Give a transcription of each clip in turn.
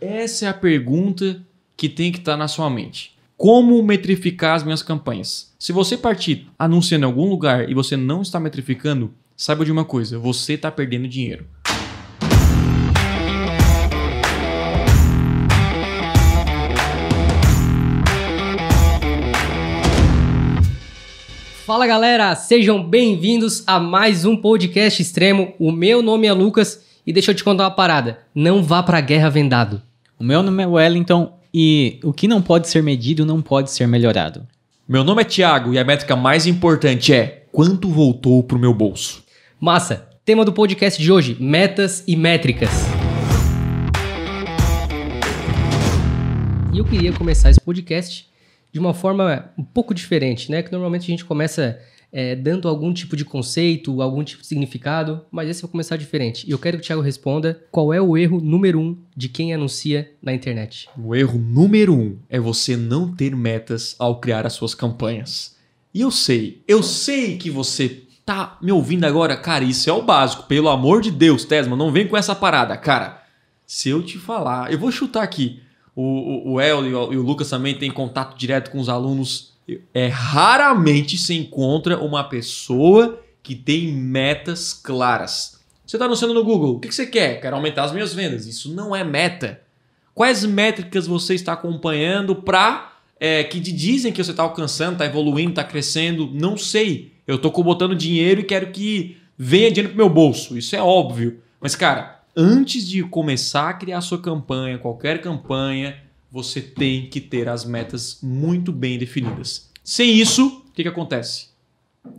Essa é a pergunta que tem que estar na sua mente. Como metrificar as minhas campanhas? Se você partir anunciando em algum lugar e você não está metrificando, saiba de uma coisa: você está perdendo dinheiro. Fala galera, sejam bem-vindos a mais um podcast extremo. O meu nome é Lucas e deixa eu te contar uma parada: não vá pra guerra vendado. O meu nome é Wellington e o que não pode ser medido não pode ser melhorado. Meu nome é Thiago e a métrica mais importante é quanto voltou pro meu bolso. Massa! Tema do podcast de hoje: metas e métricas. E eu queria começar esse podcast de uma forma um pouco diferente, né? Que normalmente a gente começa é, dando algum tipo de conceito, algum tipo de significado, mas esse vai começar diferente. E eu quero que o Thiago responda qual é o erro número um de quem anuncia na internet. O erro número um é você não ter metas ao criar as suas campanhas. E eu sei, eu sei que você tá me ouvindo agora, cara, isso é o básico. Pelo amor de Deus, Tesma, não vem com essa parada, cara. Se eu te falar, eu vou chutar aqui. O, o, o El e o, e o Lucas também têm contato direto com os alunos. É raramente se encontra uma pessoa que tem metas claras. Você está anunciando no Google, o que, você quer? Quero aumentar as minhas vendas. Isso não é meta. Quais métricas você está acompanhando para é, que te dizem que você está alcançando, está evoluindo, está crescendo? Não sei. Eu estou botando dinheiro e quero que venha dinheiro para meu bolso. Isso é óbvio. Mas, cara, antes de começar a criar sua campanha, qualquer campanha, você tem que ter as metas muito bem definidas. Sem isso, o que, que acontece?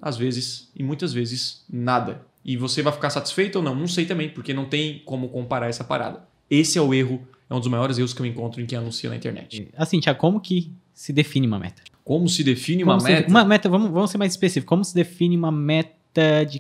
Às vezes, e muitas vezes, nada. E você vai ficar satisfeito ou não? Não sei também, porque não tem como comparar essa parada. Esse é o erro, é um dos maiores erros que eu encontro em quem anuncia na internet. Assim, Tiago, como que se define uma meta? Como se define uma Como se- meta? Uma meta, vamos, vamos ser mais específicos. Como se define uma meta de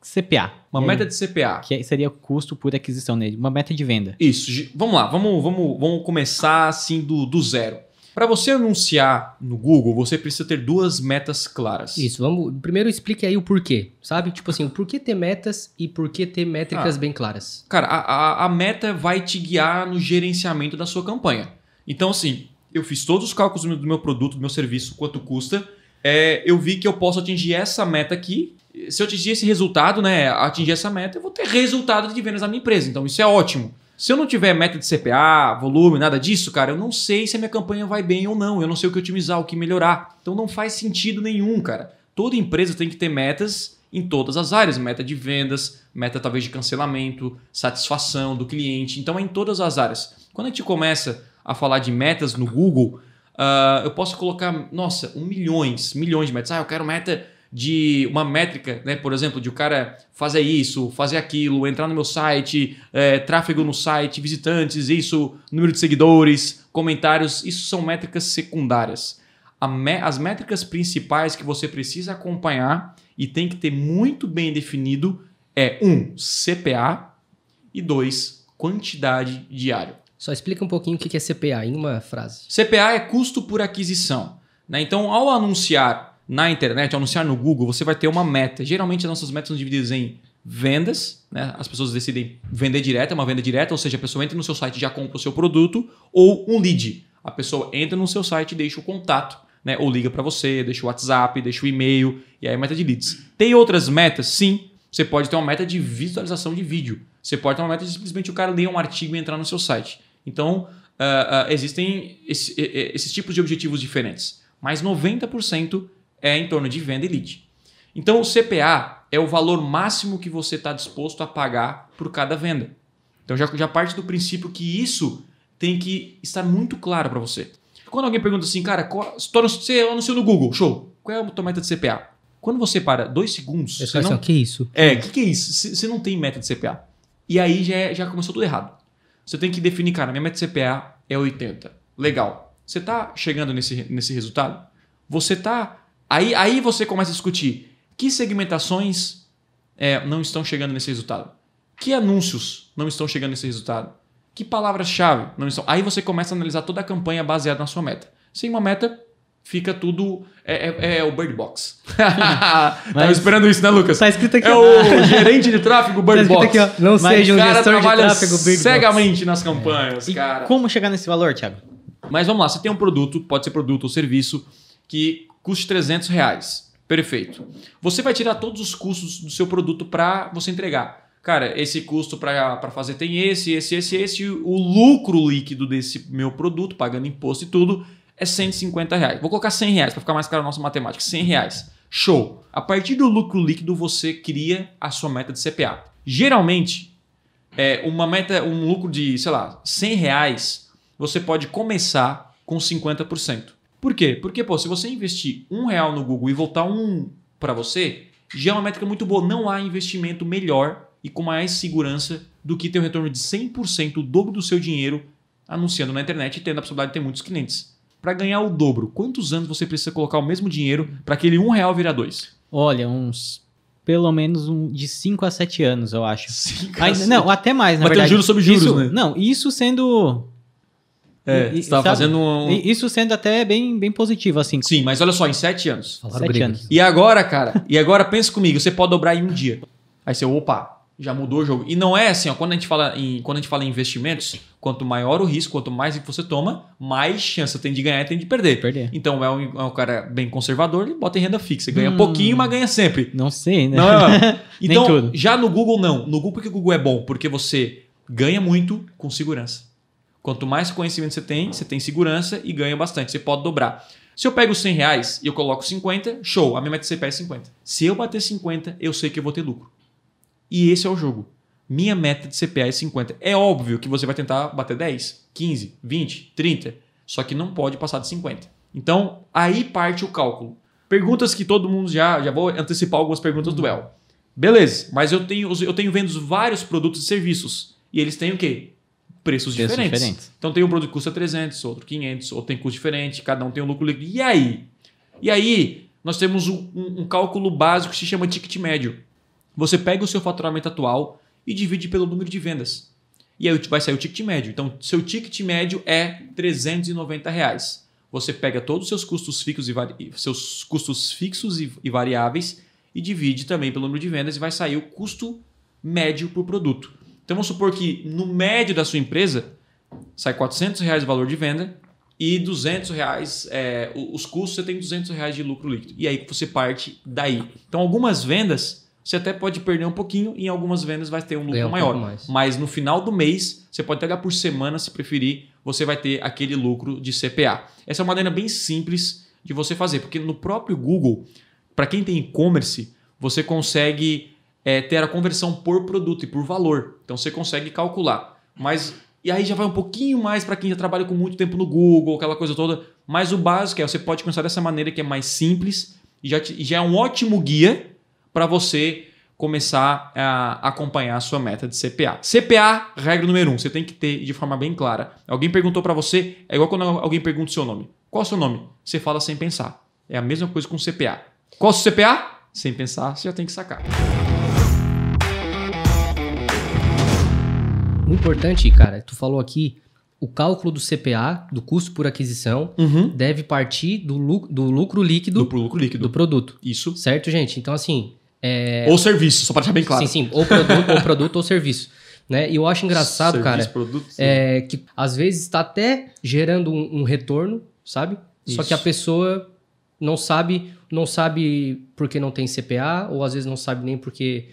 CPA? Uma aí, meta de CPA. Que seria o custo por aquisição nele. Uma meta de venda. Isso, vamos lá, vamos, vamos, vamos começar assim do, do zero. Para você anunciar no Google, você precisa ter duas metas claras. Isso, vamos. Primeiro explique aí o porquê, sabe? Tipo assim, o porquê ter metas e por que ter métricas Ah. bem claras. Cara, a, a, a meta vai te guiar no gerenciamento da sua campanha. Então, assim, eu fiz todos os cálculos do meu produto, do meu serviço, quanto custa. É, eu vi que eu posso atingir essa meta aqui. Se eu atingir esse resultado, né, atingir essa meta, eu vou ter resultado de vendas na minha empresa. Então, isso é ótimo. Se eu não tiver meta de CPA, volume, nada disso, cara, eu não sei se a minha campanha vai bem ou não. Eu não sei o que otimizar, o que melhorar. Então, não faz sentido nenhum, cara. Toda empresa tem que ter metas em todas as áreas, meta de vendas, meta talvez de cancelamento, satisfação do cliente. Então é em todas as áreas. Quando a gente começa a falar de metas no Google, ah, eu posso colocar, nossa, um milhões, milhões de metas. Ah, eu quero meta de uma métrica, né? Por exemplo, de o cara fazer isso, fazer aquilo, entrar no meu site, eh, tráfego no site, visitantes, isso, número de seguidores, comentários, isso são métricas secundárias. Me- as métricas principais que você precisa acompanhar e tem que ter muito bem definido é um CPA e dois quantidade diária. Só explica um pouquinho o que é CPA em uma frase. CPA é custo por aquisição. né? Então, ao anunciar na internet, ao anunciar no Google, você vai ter uma meta. Geralmente, as nossas metas são divididas em vendas, né? as pessoas decidem vender direto, é uma venda direta, ou seja, a pessoa entra no seu site e já compra o seu produto, ou um lead. A pessoa entra no seu site e deixa o contato, né? ou liga para você, deixa o WhatsApp, deixa o e-mail, e aí a meta de leads. Tem outras metas? Sim. Você pode ter uma meta de visualização de vídeo. Você pode ter uma meta de simplesmente o cara ler um artigo e entrar no seu site. Então, ah, ah, existem esse- esses tipos de objetivos diferentes. Mas 90% é em torno de venda e lead. Então, o CPA é o valor máximo que você está disposto a pagar por cada venda. Então, já, já parte do princípio que isso tem que estar muito claro para você. Quando alguém pergunta assim, cara, qual, você anunciou no Google, show, qual é a tua meta de CPA? Quando você para dois segundos, Eu você assim, não ó, que isso? é, o que, que é isso? Você não tem meta de CPA. E aí já, é- já começou tudo errado. Você tem que definir, cara, minha meta de CPA é 80. Legal. Você tá chegando nesse, nesse resultado? Você tá. Aí, aí você começa a discutir que segmentações é, não estão chegando nesse resultado. Que anúncios não estão chegando nesse resultado? Que palavras-chave não estão? Aí você começa a analisar toda a campanha baseada na sua meta. Sem uma meta, fica tudo. É, é- é o Bird Box. Tava esperando isso, né, Lucas? Tá escrito aqui, É o gerente de tráfego Bird escrito Box. aqui, ó, não Mas seja um gestor de tráfego Bird Box. cegamente nas campanhas, E cara. como chegar nesse valor, Thiago? Mas vamos lá, você tem um produto, pode ser produto ou serviço, que custe 300 reais. Perfeito. Você vai tirar todos os custos do seu produto para você entregar. Cara, esse custo para fazer tem esse, esse, esse, esse. O lucro líquido desse meu produto, pagando imposto e tudo, é 150 reais. Vou colocar 100 reais para ficar mais claro a nossa matemática. 100 reais. Show. A partir do lucro líquido, você cria a sua meta de CPA. Geralmente, é, uma meta, um lucro de, sei lá, 100 reais, você pode começar com 50%. Por quê? Porque, pô, se você investir um real no Google e voltar um para você, já é uma métrica muito boa. Não há investimento melhor e com mais segurança do que ter um retorno de 100%, o dobro do seu dinheiro, anunciando na internet e tendo a possibilidade de ter muitos clientes. Para ganhar o dobro, quantos anos você precisa colocar o mesmo dinheiro para aquele um real virar dois? Olha, uns. Pelo menos um, de 5 a 7 anos, eu acho. Sim, Ainda- não, até mais, na Mas tem verdade. juros sobre juros, isso, né? Não, isso sendo. É, e- você tava sabe? fazendo um... Isso sendo até bem, bem positivo, assim. Sim, mas olha só, em sete anos. Falaram Sete anos. E agora, cara, e agora pensa comigo, você pode dobrar em um dia. Aí você, opa, já mudou o jogo. E não é assim, ó, quando a gente fala em, quando a gente fala em investimentos, quanto maior o risco, quanto mais risco você toma, mais chance você tem de ganhar e tem de perder. Perder. Então é um, é um cara bem conservador, ele bota em renda fixa, ganha Hum. pouquinho, mas ganha sempre. Não sei, né? Não, não, Então, já no Google não. No Google porque o Google é bom, porque você ganha muito com segurança. Quanto mais conhecimento você tem, você tem segurança e ganha bastante. Você pode dobrar. Se eu pego 100 reais e eu coloco 50, show, a minha meta de CPA é 50. Se eu bater 50, eu sei que eu vou ter lucro. E esse é o jogo. Minha meta de CPA é 50. É óbvio que você vai tentar bater 10, 15, 20, 30, só que não pode passar de 50. Então, aí parte o cálculo. Perguntas que todo mundo já, já vou antecipar algumas perguntas do El. Beleza, mas eu tenho, eu tenho vendos vários produtos e serviços. E eles têm o quê? Preços, Preços diferentes. diferentes. Então tem um produto que custa 300, outro 500, outro tem custo diferente, cada um tem um lucro líquido. E aí? E aí, nós temos um, um- um cálculo básico que se chama ticket médio. Você pega o seu faturamento atual e divide pelo número de vendas. E aí vai sair o ticket médio. Então, seu ticket médio é 390 reais. Você pega todos os seus custos fixos e, vari... seus custos fixos e, variáveis e divide também pelo número de vendas e vai sair o custo médio por produto. Então vamos supor que no médio da sua empresa sai 400 reais o valor de venda e 200 reais, é, o- os custos você tem 200 reais de lucro líquido. E aí você parte daí. Então algumas vendas você até pode perder um pouquinho e em algumas vendas vai ter um lucro um maior. Mas no final do mês, você pode pegar por semana, se preferir, você vai ter aquele lucro de CPA. Essa é uma maneira bem simples de você fazer, porque no próprio Google, para quem tem e-commerce, você consegue é, ter a conversão por produto e por valor. Então você consegue calcular. Mas e aí já vai um pouquinho mais para quem já trabalha com muito tempo no Google, aquela coisa toda. Mas o básico é você pode começar dessa maneira que é mais simples e já, te- e já é um ótimo guia para você começar a acompanhar a sua meta de CPA. CPA, regra número um, você tem que ter de forma bem clara. Alguém perguntou para você, é igual quando alguém pergunta o seu nome. Qual é o seu nome? Você fala sem pensar. É a mesma coisa com CPA. Qual é o seu CPA? Sem pensar, você já tem que sacar. O importante, cara, tu falou aqui, o cálculo do CPA, do custo por aquisição, Uhum. deve partir do, lu- do lucro líquido Do lucro líquido. do produto. Isso. Certo, gente? Então, assim, Ou serviço, só para deixar bem claro. sim, sim, ou produto, ou produto ou serviço. Né? E eu acho engraçado, Serviço, cara, produto, é, que às vezes está até gerando um, um retorno, sabe? Só Isso. que a pessoa não sabe, não sabe porque não tem CPA, ou às vezes não sabe nem porque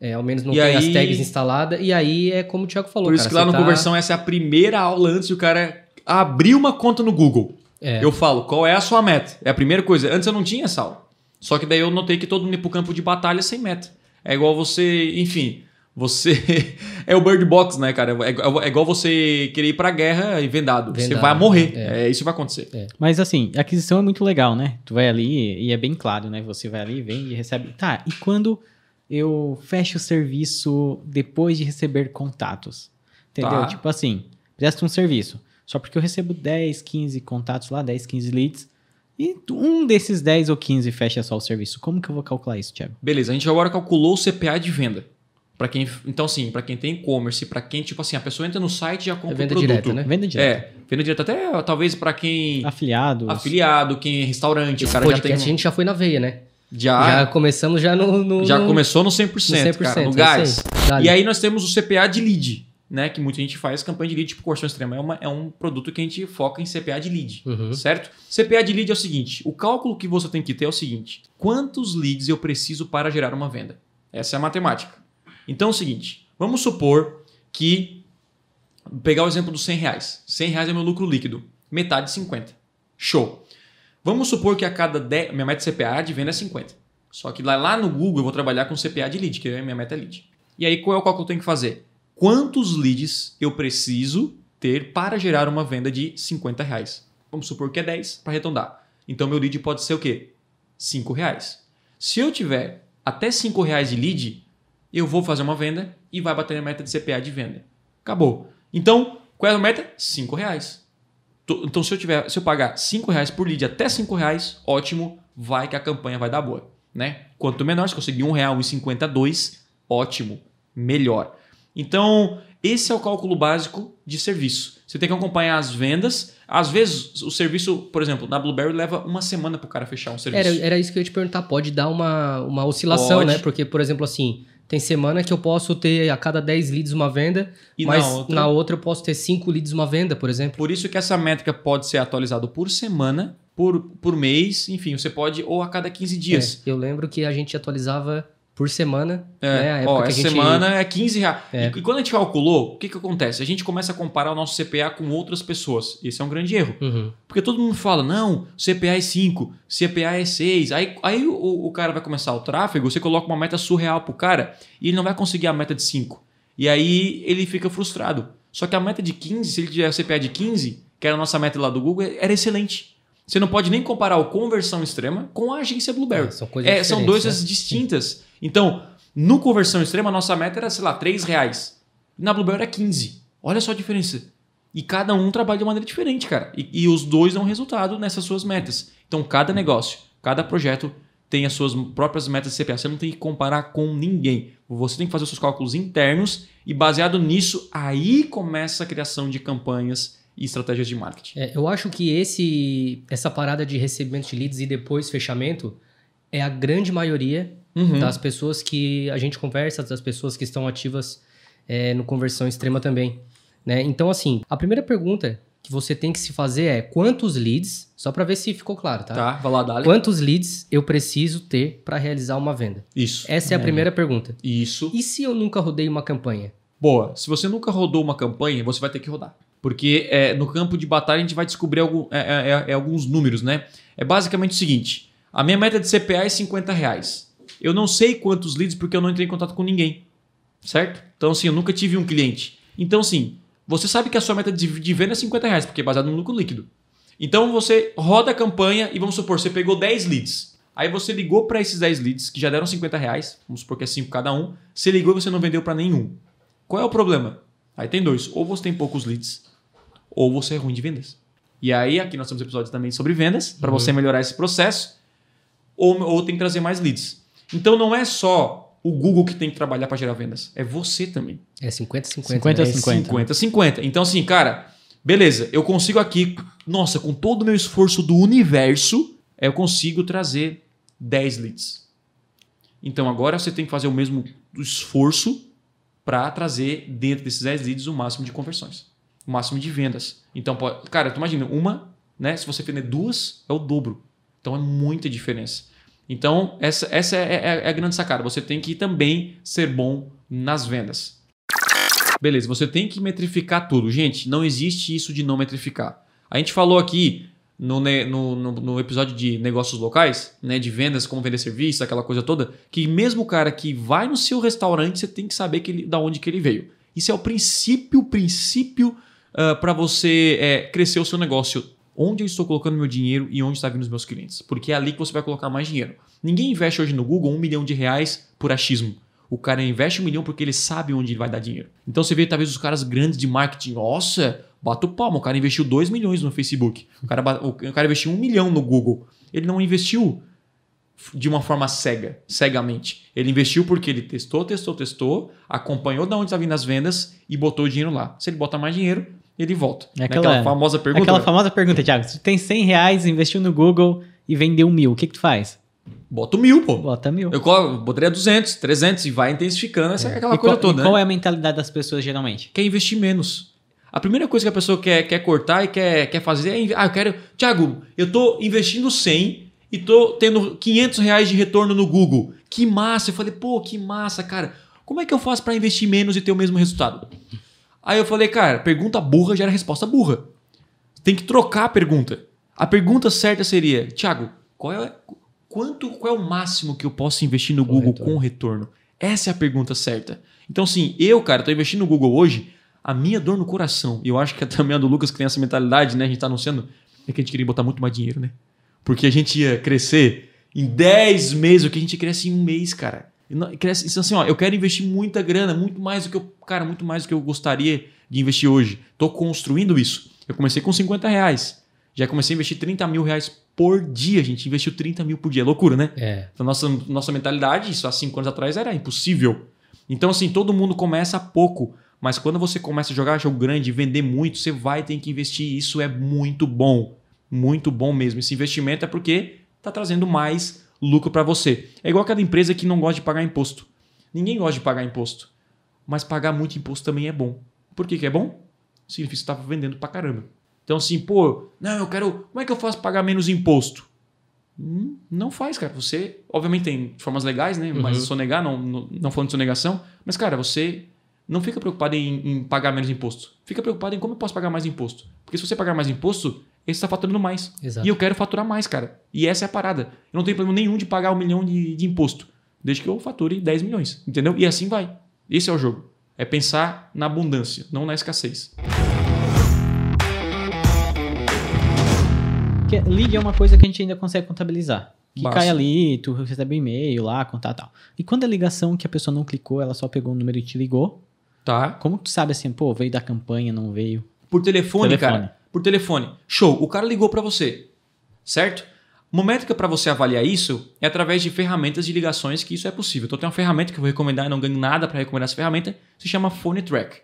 é, ao menos não E tem as aí- tags instaladas. E aí é como o Thiago falou. Por isso cara, que lá no tá- Conversão essa é a primeira aula antes de o cara abrir uma conta no Google. É. Eu falo, qual é a sua meta? É a primeira coisa. Antes eu não tinha essa aula. Só que daí eu notei que todo mundo ia pro campo de batalha sem meta. É igual você, enfim, você é o bird box, né, cara? É, igual- é igual você querer ir pra guerra e vendado. Você Vendado, vai morrer. é. É. isso que vai acontecer. Mas assim, a aquisição é muito legal, né? Tu vai ali e é bem claro, né? Você vai ali, vende e recebe. Tá, e quando eu fecho o serviço depois de receber contatos? Entendeu? Tá. Tipo assim, presta um serviço. Só porque eu recebo 10, 15 contatos lá, 10, 15 leads, e um desses 10 ou 15 fecha só o serviço. Como que eu vou calcular isso, Thiago? Beleza, a gente agora calculou o CPA de venda. Para quem, então assim, para quem tem e-commerce, para quem tipo assim, a pessoa entra no site e já compra É venda o produto. direta, né? Venda direta. É, Venda direta até talvez para quem Afiliados. afiliado, quem é restaurante, Esse o cara já podcast tem a gente já foi na veia, né? já já começamos já no... no já no- começou no 100%, no 100%, cara, no é gás. E aí nós temos o CPA de lead, né? Que muita gente faz campanha de lead, tipo Corção Extrema. É, uma- é um produto que a gente foca em CPA de lead, Uhum. certo? CPA de lead é o seguinte: o cálculo que você tem que ter é o seguinte: quantos leads eu preciso para gerar uma venda? Essa é a matemática. Então é o seguinte: vamos supor que. Pegar o exemplo dos 100 reais. 100 reais é meu lucro líquido. Metade 50. Show. Vamos supor que a cada 10. Minha meta de CPA de venda é 50. Só que lá, lá no Google eu vou trabalhar com CPA de lead, que é minha meta é lead. E aí qual é o cálculo que eu tenho que fazer? Quantos leads eu preciso ter para gerar uma venda de 50 reais? Vamos supor que é 10 para arredondar. Então meu lead pode ser o quê? 5 reais. Se eu tiver até 5 reais de lead, eu vou fazer uma venda e vai bater a meta de CPA de venda. Acabou. Então, qual é a meta? 5 reais. Então, se eu, tiver, se eu pagar 5 reais por lead até 5 reais, ótimo, vai que a campanha vai dar boa. Né? Quanto menor, se conseguir um real, 1,52, ótimo, melhor. Então, esse é o cálculo básico de serviço. Você tem que acompanhar as vendas. Às vezes, o serviço, por exemplo, na Blueberry leva uma semana para o cara fechar um serviço. Era, era isso que eu ia te perguntar. Pode dar uma, uma oscilação, Pode. né? Porque, por exemplo, assim, tem semana que eu posso ter a cada 10 leads uma venda, E mas na outra- na outra eu posso ter 5 leads uma venda, por exemplo. Por isso que essa métrica pode ser atualizada por semana, por, por mês, enfim, você pode, ou a cada 15 dias. É, eu lembro que a gente atualizava por semana. É, né? Ó, a essa gente- semana é 15 reais. É. E, e quando a gente calculou, o que, que acontece? A gente começa a comparar o nosso CPA com outras pessoas. Esse é um grande erro. Uhum. Porque todo mundo fala, não, CPA é 5, CPA é 6. Aí, aí o, o cara vai começar o tráfego, você coloca uma meta surreal pro cara e ele não vai conseguir a meta de 5. E aí ele fica frustrado. Só que a meta de 15, se ele tiver CPA de 15, que era a nossa meta lá do Google, era excelente. Você não pode nem comparar o conversão extrema com a agência Blueberry. É, são coisas É, são coisas né? distintas. Então, no conversão extrema, a nossa meta era, sei lá, 3 reais. Na Blueberry era 15. Olha só a diferença. E cada um trabalha de maneira diferente, cara. E, e os dois dão resultado nessas suas metas. Então, cada negócio, cada projeto tem as suas próprias metas de CPA. Você não tem que comparar com ninguém. Você tem que fazer os seus cálculos internos e, baseado nisso, aí começa a criação de campanhas e estratégias de marketing. É, eu acho que esse, essa parada de recebimento de leads e depois fechamento é a grande maioria Uhum. das pessoas que a gente conversa, das pessoas que estão ativas é, no conversão extrema também. Né? Então, assim, a primeira pergunta que você tem que se fazer é quantos leads, só para ver se ficou claro, tá? Tá, vai lá, Dali. Quantos leads eu preciso ter para realizar uma venda? Isso. Essa é a primeira pergunta. Isso. E se eu nunca rodei uma campanha? Boa. Se você nunca rodou uma campanha, você vai ter que rodar. Porque é, no campo de batalha a gente vai descobrir algum- é, é, é, é alguns números, né? É basicamente o seguinte: a minha meta de CPA é 50 reais. Eu não sei quantos leads porque eu não entrei em contato com ninguém. Certo? Então, assim, eu nunca tive um cliente. Então, assim, você sabe que a sua meta de, de venda é 50 reais, porque é baseado no lucro líquido. Então, você roda a campanha e vamos supor, você pegou 10 leads. Aí você ligou para esses 10 leads, que já deram 50 reais, vamos supor que é 5 cada um. Você ligou e você não vendeu para nenhum. Qual é o problema? Aí tem dois. Ou você tem poucos leads, ou você é ruim de vendas. E aí, aqui nós temos episódios também sobre vendas, para você melhorar esse processo, ou, ou tem que trazer mais leads. Então não é só o Google que tem que trabalhar para gerar vendas, é você também. É 50-50. 50 né? a 50. 50, 50. Então, assim, cara, beleza, eu consigo aqui, nossa, com todo o meu esforço do universo, eu consigo trazer 10 leads. Então, agora você tem que fazer o mesmo esforço para trazer dentro desses 10 leads o máximo de conversões, o máximo de vendas. Então, pode, cara, tu imagina, uma, né? Se você vender duas, é o dobro. Então, é muita diferença. Então, essa, essa é, é- é a grande sacada. Você tem que também ser bom nas vendas. Beleza, você tem que metrificar tudo. Gente, não existe isso de não metrificar. A gente falou aqui no, no- no episódio de negócios locais, né, de vendas, como vender serviço, aquela coisa toda, que mesmo o cara que vai no seu restaurante, você tem que saber que ele, da onde que ele veio. Isso é o princípio, princípio para você é, crescer o seu negócio. Onde eu estou colocando meu dinheiro e onde está vindo os meus clientes. Porque é ali que você vai colocar mais dinheiro. Ninguém investe hoje no Google um milhão de reais por achismo. O cara investe um milhão porque ele sabe onde ele vai dar dinheiro. Então você vê talvez os caras grandes de marketing. Nossa, bata o palmo. O cara investiu 2 milhões no Facebook. O cara, o cara investiu um milhão no Google. Ele não investiu de uma forma cega, cegamente. Ele investiu porque ele testou, testou, testou, acompanhou de onde está vindo as vendas e botou o dinheiro lá. Se ele bota mais dinheiro, ele volta. É Né? aquela- Aquela famosa pergunta. Aquela né? famosa pergunta, Thiago. Se tu tem 100 reais, investiu no Google e vendeu mil, o que que tu faz? Bota mil, pô. Bota mil. Eu botaria 200, 300 e vai intensificando essa, aquela e coisa qual, toda, e né? qual é a mentalidade das pessoas geralmente? Quer investir menos. A primeira coisa que a pessoa quer, quer cortar e quer, quer fazer é... Ah, eu quero... Tiago, eu tô investindo 100 e tô tendo 500 reais de retorno no Google. Que massa. Eu falei, pô, que massa, cara. Como é que eu faço para investir menos e ter o mesmo resultado? Aí eu falei, cara, pergunta burra gera resposta burra. Tem que trocar a pergunta. A pergunta certa seria, Tiago, qual é, quanto, qual é o máximo que eu posso investir no Com Google retorno. com retorno? Essa é a pergunta certa. Então, assim, eu, cara, tô investindo no Google hoje, a minha dor no coração, e eu acho que também a do Lucas que tem essa mentalidade, né? A gente tá anunciando, é que a gente queria botar muito mais dinheiro, né? Porque a gente ia crescer em 10 meses o que a gente cresce em um mês, cara. E Cresce, isso assim, ó, eu quero investir muita grana, muito mais do que eu, cara, muito mais do que eu gostaria de investir hoje. Tô construindo isso. Eu comecei com 50 reais. Já comecei a investir 30 mil reais por dia. A gente investiu 30 mil por dia. É loucura, né? É. Então, nossa, nossa mentalidade, isso há cinco anos atrás, era impossível. Então, assim, todo mundo começa pouco. Mas quando você começa a jogar jogo grande e vender muito, você vai ter que investir. Isso é muito bom. Muito bom mesmo. Esse investimento é porque está trazendo mais lucro para você. É igual aquela empresa que não gosta de pagar imposto. Ninguém gosta de pagar imposto. Mas pagar muito imposto também é bom. Por que, que é bom? Significa que você está vendendo pra caramba. Então, assim, pô, não, eu quero. Como é que eu faço pagar menos imposto? Hum, Não faz, cara. Você, obviamente, tem formas legais, né? Mas Uhum. sonegar, não, não, não falando de sonegação. Mas, cara, você não fica preocupado em, em pagar menos imposto. Fica preocupado em como eu posso pagar mais imposto. Porque se você pagar mais imposto, você está faturando mais. Exato. E eu quero faturar mais, cara. E essa é a parada. Eu não tenho problema nenhum de pagar um milhão de, de imposto. Desde que eu fature 10 milhões. Entendeu? E assim vai. Esse é o jogo. É pensar na abundância, não na escassez. Porque lead é uma coisa que a gente ainda consegue contabilizar. Que Massa. cai ali, tu recebe um e-mail lá, contar tal. E quando é ligação que a pessoa não clicou, ela só pegou o número e te ligou, Tá? como que tu sabe assim, pô, veio da campanha, não veio? Por telefone, Telefone. cara. Por telefone. Show. O cara ligou pra você. Certo? Uma métrica para você avaliar isso é através de ferramentas de ligações que isso é possível. Então tem uma ferramenta que eu vou recomendar e não ganho nada para recomendar essa ferramenta, se chama Phone Track.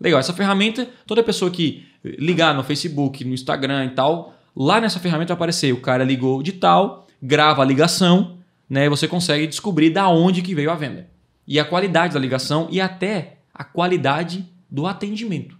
Legal, essa ferramenta, toda pessoa que ligar no Facebook, no Instagram e tal, lá nessa ferramenta vai aparecer, o cara ligou de tal, grava a ligação, né? E você consegue descobrir da onde que veio a venda. E a qualidade da ligação e até a qualidade do atendimento.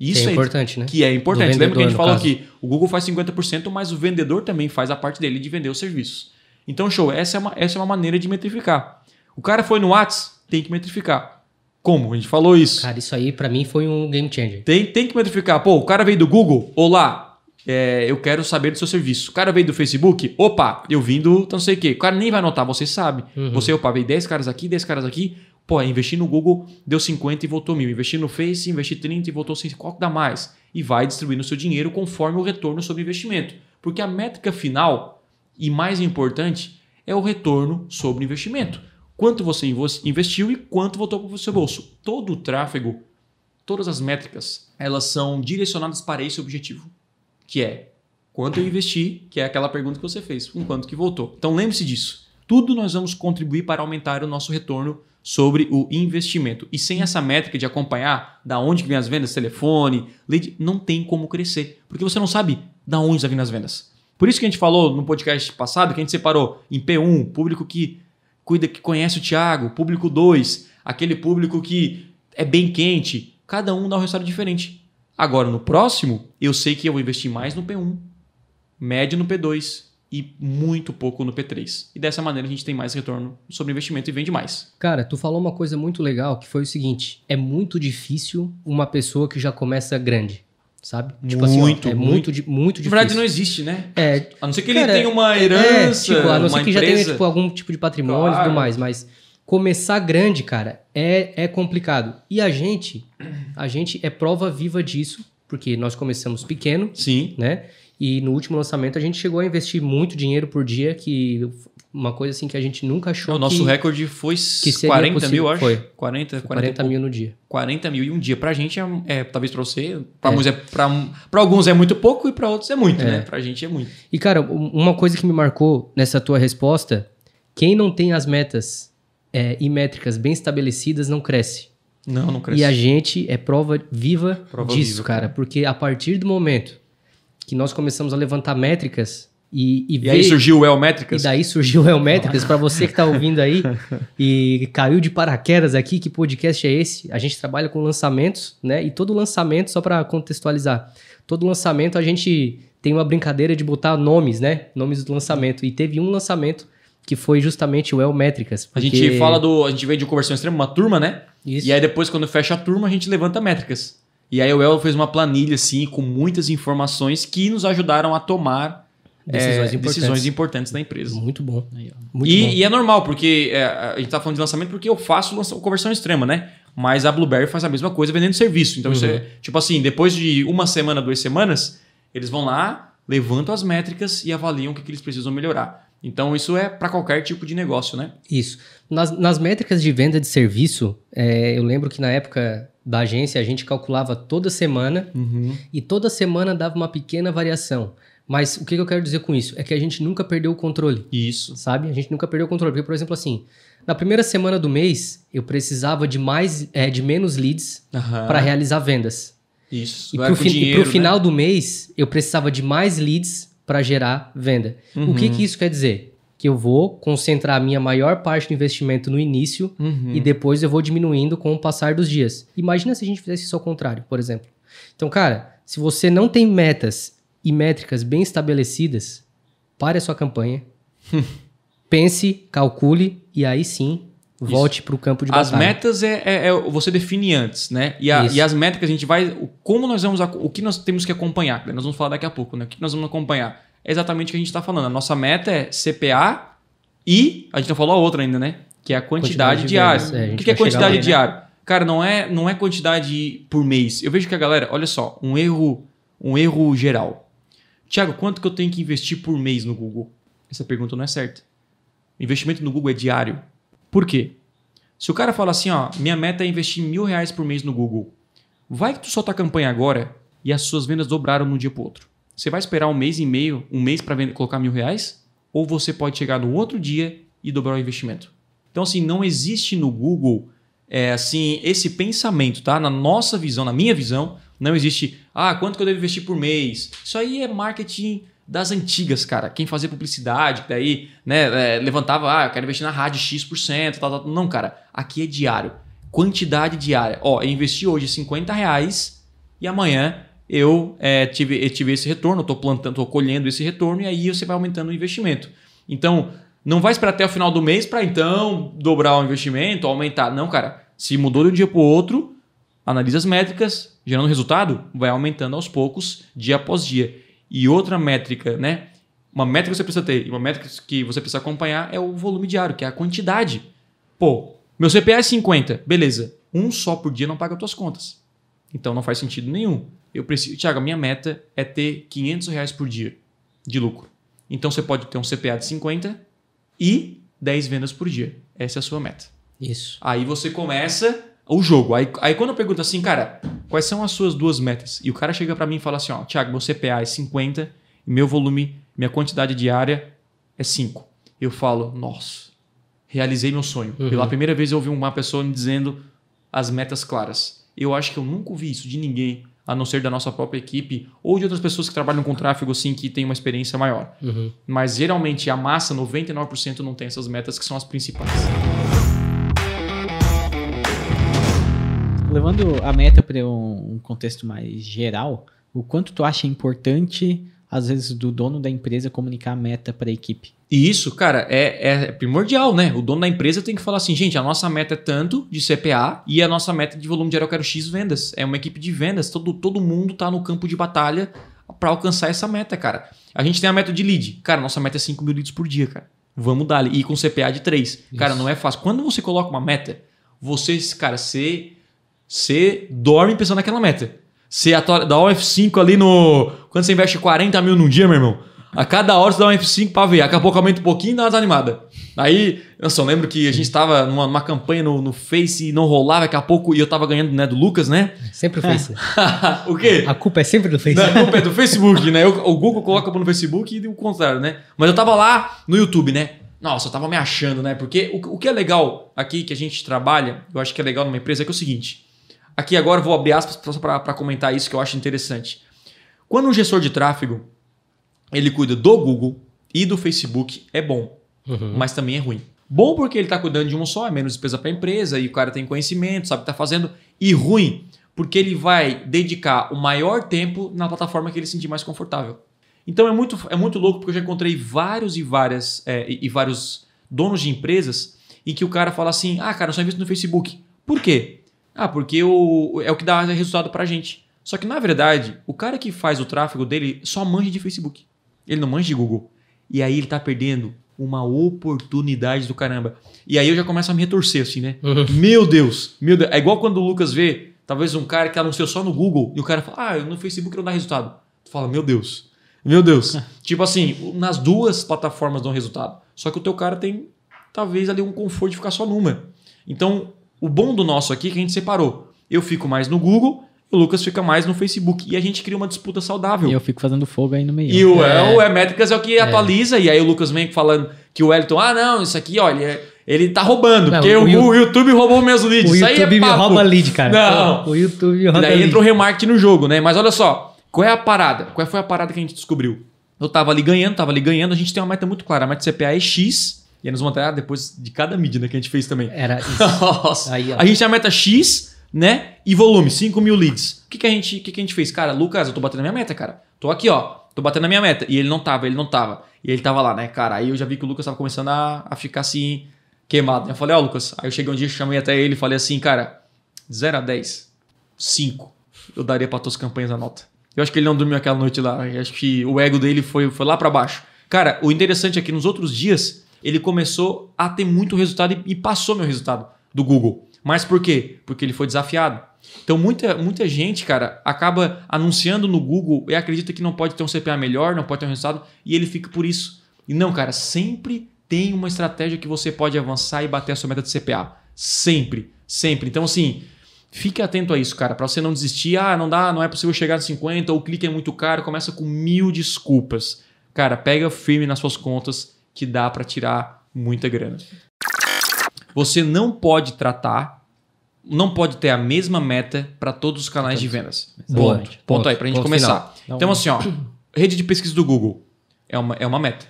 Isso que é é importante, né? que é importante. Do Lembra que a gente vendedor, falou caso. que o Google faz 50%, mas o vendedor também faz a parte dele de vender os serviços. Então, show, essa é uma, essa é uma maneira de metrificar. O cara foi no WhatsApp, tem que metrificar. Como? A gente falou isso. Cara, isso aí pra mim foi um game changer. Tem, tem que metrificar. Pô, o cara veio do Google, olá, é, eu quero saber do seu serviço. O cara veio do Facebook, opa, eu vim do não sei o quê. O cara nem vai anotar, você sabe. Uhum. Você, opa, veio 10 caras aqui, 10 caras aqui. Pô, investi no Google, deu 50 e voltou mil. Investi no Face, investi 30 e voltou 6. Qual que dá mais? E vai distribuindo o seu dinheiro conforme o retorno sobre investimento. Porque a métrica final, e mais importante, é o retorno sobre investimento. Quanto você investiu e quanto voltou para o seu bolso. Todo o tráfego todas as métricas, elas são direcionadas para esse objetivo, que é quanto eu investi, que é aquela pergunta que você fez, com quanto que voltou. Então lembre-se disso. Tudo nós vamos contribuir para aumentar o nosso retorno sobre o investimento. E sem essa métrica de acompanhar da onde que vem as vendas, telefone, lead, não tem como crescer, porque você não sabe da onde está as vendas. Por isso que a gente falou no podcast passado que a gente separou em P1, público que cuida, que conhece o Thiago, público 2, aquele público que é bem quente. Cada um dá um resultado diferente. Agora, no próximo, eu sei que eu vou investir mais no P1, médio no P2 e muito pouco no P3. E dessa maneira a gente tem mais retorno sobre investimento e vende mais. Cara, tu falou uma coisa muito legal que foi o seguinte: é muito difícil uma pessoa que já começa grande, sabe? Tipo assim, ó, Muito, é muito. muito, di- muito Na difícil. verdade, não existe, né? É, A não ser que ele Cara, tenha uma é, herança, tipo, a não ser que já tenha empresa. tipo, algum tipo de patrimônio e Claro. tudo mais, mas começar grande, cara, é, é complicado. E a gente, a gente é prova viva disso, porque nós começamos pequeno, Sim. né? E no último lançamento a gente chegou a investir muito dinheiro por dia, que uma coisa assim que a gente nunca achou O nosso que, recorde foi seria 40 possível. mil, acho. Foi. 40, 40, 40 mil no dia. 40 mil em um dia. Pra gente é, é talvez pra você, pra, alguns é, pra, pra alguns é muito pouco e pra outros é muito, É. né? Pra gente é muito. E, cara, um- uma coisa que me marcou nessa tua resposta, quem não tem as metas é, e métricas bem estabelecidas não cresce. Não, não cresce. E a gente é prova viva Prova disso, viva, cara. Porque a partir do momento que nós começamos a levantar métricas e, e, E ver... aí surgiu o El E Métricas. daí surgiu o Elmétricas. Para você que tá ouvindo aí e caiu de paraquedas aqui, que podcast é esse? A gente trabalha com lançamentos, né? E todo lançamento, só para contextualizar, todo lançamento a gente tem uma brincadeira de botar nomes, né? Nomes do lançamento. E teve um lançamento que foi justamente o Elmétricas. A gente fala do. A gente veio de conversão extrema, uma turma, né? Isso. E aí depois, quando fecha a turma, a gente levanta métricas. E aí o El fez uma planilha, assim, com muitas informações que nos ajudaram a tomar Decisões é, importantes. decisões importantes da empresa. Muito bom. Aí. Muito e, bom. e é normal, porque é, a gente tá falando de lançamento porque eu faço lança- conversão extrema, né? Mas a Blueberry faz a mesma coisa vendendo serviço. Então, isso Uhum. é, tipo assim, depois de uma semana, duas semanas, eles vão lá, levantam as métricas e avaliam o que, que eles precisam melhorar. Então, isso é para qualquer tipo de negócio, né? Isso. Nas, nas métricas de venda de serviço, é, eu lembro que na época da agência a gente calculava toda semana e toda semana dava uma pequena variação. Mas o que que eu quero dizer com isso? É que a gente nunca perdeu o controle, Isso. sabe? A gente nunca perdeu o controle. Porque, por exemplo, assim, na primeira semana do mês, eu precisava de mais, é, de menos leads Aham. para realizar vendas. Isso. E é e dinheiro, pro final do mês, eu precisava de mais leads para gerar venda. O que Uhum. que isso quer dizer? Que eu vou concentrar a minha maior parte do investimento no início? Uhum. e depois eu vou diminuindo com o passar dos dias. Imagina se a gente fizesse isso ao contrário, por exemplo. Então, cara, se você não tem metas e métricas bem estabelecidas, pare a sua campanha, pense, calcule e aí sim volte para o campo de As batalha. metas é, é- é- você define antes, né? E, a- e as métricas a gente vai. o- Como nós vamos. O que nós temos que acompanhar? Nós vamos falar daqui a pouco, né? O que nós vamos acompanhar? É exatamente o que a gente está falando. A nossa meta é CPA e. A gente não falou a outra ainda, né? Que é a quantidade, Quantidade de diária. É, o que, que é quantidade lá, né? diária? Cara, não é, não é quantidade por mês. Eu vejo que a galera, olha só, um erro, um erro geral. Tiago, quanto que eu tenho que investir por mês no Google? Essa pergunta não é certa. Investimento no Google é diário. Por quê? Se o cara fala assim, ó, minha meta é investir mil reais por mês no Google, vai que tu solta a campanha agora e as suas vendas dobraram de um dia para outro. Você vai esperar um mês e meio, um mês para colocar mil reais? Ou você pode chegar no outro dia e dobrar o investimento? Então, assim, não existe no Google é, assim esse pensamento, tá? Na nossa visão, na minha visão, não existe, ah, quanto que eu devo investir por mês? Isso aí é marketing das antigas, cara. Quem fazia publicidade, daí, né, é, levantava, ah, eu quero investir na rádio X%, tal, tal. Não, cara, aqui é diário. Quantidade diária. Ó, eu investi hoje 50 reais e amanhã eu, é, tive, eu tive esse retorno, tô plantando, tô colhendo esse retorno e aí você vai aumentando o investimento. Então, não vai esperar até o final do mês para então dobrar o investimento, aumentar. Não, cara. Se mudou de um dia para o outro, analisa as métricas, gerando resultado, vai aumentando aos poucos, dia após dia. E outra métrica, né? Uma métrica que você precisa ter e uma métrica que você precisa acompanhar é o volume diário, que é a quantidade. Pô, meu CPA é 50, beleza. Um só por dia não paga as tuas contas. Então não faz sentido nenhum. Eu preciso, Tiago, a minha meta é ter 500 reais por dia de lucro. Então você pode ter um CPA de 50 e 10 vendas por dia. Essa é a sua meta. Isso. Aí você começa o jogo. Aí, aí quando eu pergunto assim, cara, quais são as suas duas metas? E o cara chega para mim e fala assim, ó, Thiago, meu CPA é 50 e meu volume, minha quantidade diária é 5. Eu falo, nossa, realizei meu sonho. Uhum. Pela primeira vez eu ouvi uma pessoa me dizendo as metas claras. Eu acho que eu nunca ouvi isso de ninguém, a não ser da nossa própria equipe ou de outras pessoas que trabalham com tráfego assim, que tem uma experiência maior. Uhum. Mas geralmente a massa, 99%, não tem essas metas que são as principais. Levando a meta para um, um contexto mais geral, o quanto tu acha importante, às vezes, do dono da empresa comunicar a meta para a equipe? E isso, cara, é, é primordial, né? O dono da empresa tem que falar assim, gente, a nossa meta é tanto de CPA e a nossa meta de volume diário eu quero X vendas. É uma equipe de vendas, todo, todo mundo tá no campo de batalha para alcançar essa meta, cara. A gente tem a meta de lead. Cara, nossa meta é 5 mil leads por dia, cara. Vamos dar E com CPA de 3. Cara, não é fácil. Quando você coloca uma meta, você, cara, você, você dorme pensando naquela meta. Você dá um F5 ali no. Quando você investe 40 mil num dia, meu irmão. A cada hora você dá um F5 pra ver. Daqui a pouco aumenta um pouquinho e dá uma desanimada. Aí, eu só lembro que a gente estava numa, numa campanha no, no Face e não rolava, daqui a pouco, e eu tava ganhando né, do Lucas, né? Sempre o Face. o quê? A culpa é sempre do Face. Não, a culpa é do Facebook, né? Eu- o Google coloca no Facebook e o contrário, né? Mas eu tava lá no YouTube, né? Nossa, eu tava me achando, né? Porque o, o que é legal aqui que a gente trabalha, eu acho que é legal numa empresa, é que é o seguinte. Aqui agora vou abrir aspas só para comentar isso que eu acho interessante. Quando um gestor de tráfego ele cuida do Google e do Facebook, é bom, Uhum. mas também é ruim. Bom porque ele está cuidando de um só, é menos despesa para a empresa e o cara tem conhecimento, sabe o que está fazendo. E ruim porque ele vai dedicar o maior tempo na plataforma que ele se sentir mais confortável. Então é muito, é muito louco porque eu já encontrei vários e várias é, e, e vários donos de empresas em que o cara fala assim: ah, cara, eu só invisto no Facebook. Por quê? Ah, porque o, é o que dá resultado pra gente. Só que na verdade, o cara que faz o tráfego dele só manja de Facebook. Ele não manja de Google. E aí ele tá perdendo uma oportunidade do caramba. E aí eu já começo a me retorcer assim, né? Uhum. Meu Deus, meu Deus. É igual quando o Lucas vê, talvez um cara que anunciou só no Google e o cara fala, ah, no Facebook não dá resultado. Tu fala, meu Deus, meu Deus. tipo assim, nas duas plataformas dão resultado. Só que o teu cara tem, talvez, ali um conforto de ficar só numa. Então, o bom do nosso aqui é que a gente separou. Eu fico mais no Google, o Lucas fica mais no Facebook. E a gente cria uma disputa saudável. E eu fico fazendo fogo aí no meio. E o, é. É. o é Métricas é o que atualiza, e aí o Lucas vem falando que o Wellington, ah, não, isso aqui, olha, é- ele tá roubando, Não, porque o o, o YouTube roubou meus leads. O Isso aí YouTube é me rouba lead, cara. Não. O YouTube me E rouba daí lead. entra o remarketing no jogo, né? Mas olha só, qual é a parada? Qual foi a parada que a gente descobriu? Eu tava ali ganhando, tava ali ganhando, a gente tem uma meta muito clara, a meta CPA é X, e aí nós vamos até depois de cada mídia né, que a gente fez também. Era isso. Aí, a gente a meta X, né? E volume, 5 mil leads. O que, que, a gente, que, que a gente fez? Cara, Lucas, eu tô batendo na minha meta, cara. Tô aqui, ó. Tô batendo na minha meta. E ele não tava, ele não tava. E ele tava lá, né, cara? Aí eu já vi que o Lucas tava começando a, a ficar assim, queimado. Eu falei, ó, Lucas. Aí eu cheguei um dia, chamei até ele e falei assim, cara, 0 a 10, 5. Eu daria pra tuas campanhas a nota. Eu acho que ele não dormiu aquela noite lá. Eu acho que o ego dele foi, foi lá pra baixo. Cara, o interessante é que nos outros dias ele começou a ter muito resultado e, passou meu resultado do Google. Mas por quê? Porque ele foi desafiado. Então muita, muita gente, cara, acaba anunciando no Google e acredita que não pode ter um CPA melhor, não pode ter um resultado e ele fica por isso. E não, cara, sempre tem uma estratégia que você pode avançar e bater a sua meta de CPA. Sempre, sempre. Então assim, Fique atento a isso, cara, para você não desistir. Ah, não dá, não é possível chegar a 50, ou o clique é muito caro, começa com mil desculpas. Cara, pega firme nas suas contas que dá para tirar muita grana. Você não pode tratar, não pode ter a mesma meta para todos os canais de vendas. Boa. Ponto. Ponto aí, pra gente Ponto começar. Então, Então, assim, ó, rede de pesquisa do Google é uma, é uma meta.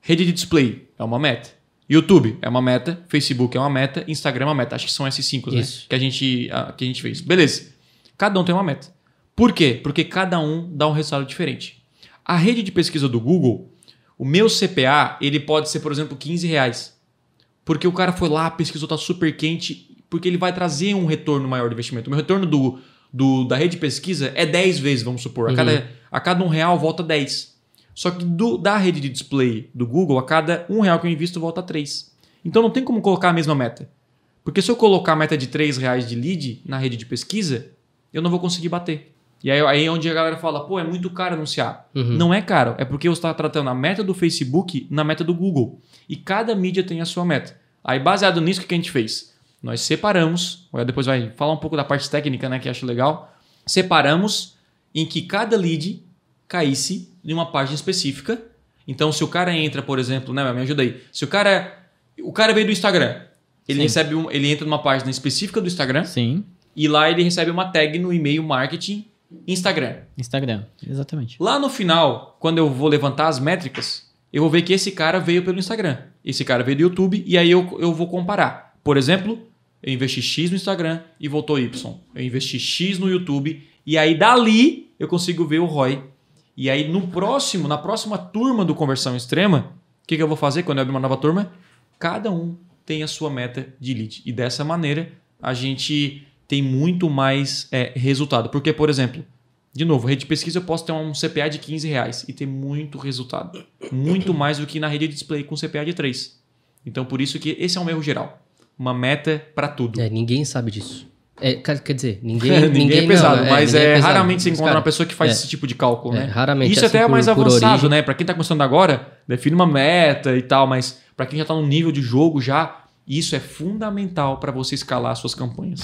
Rede de display é uma meta. YouTube é uma meta, Facebook é uma meta, Instagram é uma meta. Acho que são esses cinco, né? Que a, gente, ah, que a gente fez. Beleza. Cada um tem uma meta. Por quê? Porque cada um dá um resultado diferente. A rede de pesquisa do Google, o meu CPA, ele pode ser, por exemplo, 15 reais. Porque o cara foi lá, pesquisou, tá super quente, porque ele vai trazer um retorno maior do investimento. O meu retorno do, do- da rede de pesquisa é 10 vezes, vamos supor. A, Uhum. cada, a cada um real volta 10. Só que do- da rede de display do Google, a cada um real que eu invisto, volta 3. Então não tem como colocar a mesma meta. Porque se eu colocar a meta de 3 reais de lead na rede de pesquisa, eu não vou conseguir bater. E aí, aí é onde a galera fala, pô, é muito caro anunciar. Uhum. Não é caro, é porque você está tratando a meta do Facebook na meta do Google. E cada mídia tem a sua meta. Aí, baseado nisso, o que a gente fez? Nós separamos, depois vai falar um pouco da parte técnica, né, que acho legal. Separamos em que cada lead caísse em uma página específica. Então, se o cara entra, por exemplo, né, me ajuda aí. Se o cara, o cara veio do Instagram, ele Sim. recebe um, ele entra numa página específica do Instagram Sim, e lá ele recebe uma tag no e-mail marketing Instagram. Instagram. Exatamente. Lá no final, quando eu vou levantar as métricas, eu vou ver que esse cara veio pelo Instagram. Esse cara veio do YouTube e aí eu, eu vou comparar. Por exemplo, eu investi X no Instagram e voltou Y. Eu investi X no YouTube e aí dali eu consigo ver o ROI. E aí no próximo, na próxima turma do Conversão Extrema, o que, que eu vou fazer quando eu abrir uma nova turma? Cada um tem a sua meta de lead. E dessa maneira a gente tem muito mais é, resultado. Porque, por exemplo, de novo, rede de pesquisa eu posso ter um CPA de 15 reais e ter muito resultado. Muito mais do que na rede de display com CPA de 3. Então, por isso que esse é um erro geral. Uma meta para tudo. É, ninguém sabe disso. É, quer dizer, ninguém. ninguém, ninguém é pesado, não, mas ninguém é, pesado. raramente você encontra cara, uma pessoa que faz é, esse tipo de cálculo, é, né? raramente Isso assim até é mais avançado, né? Para quem tá começando agora, define uma meta e tal, mas para quem já tá no nível de jogo já, isso é fundamental para você escalar suas campanhas.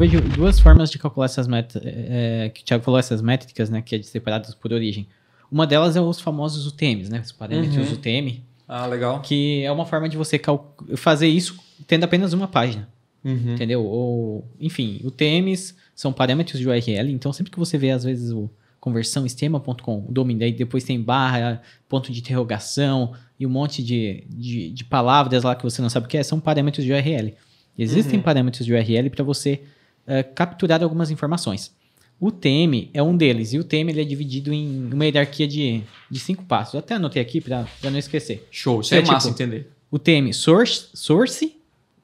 Vejo duas formas de calcular essas metas, é, que o Thiago falou, essas métricas, né, que é de separadas por origem. Uma delas é os famosos UTMs, né? Os parâmetros Uhum. UTM, Ah, legal. que é uma forma de você fazer isso tendo apenas uma página, Uhum. entendeu? Ou, enfim, UTMs são parâmetros de URL, então sempre que você vê, às vezes, o conversãoestema.com, o domínio, aí depois tem barra, ponto de interrogação e um monte de, de, de palavras lá que você não sabe o que é, são parâmetros de URL. Existem Uhum. parâmetros de URL para você eh, capturar algumas informações. O TM é um deles, e o TM ele é dividido em uma hierarquia de, de cinco passos. Eu até anotei aqui para não esquecer. Show, isso É é, massa tipo- entender. O TM source, source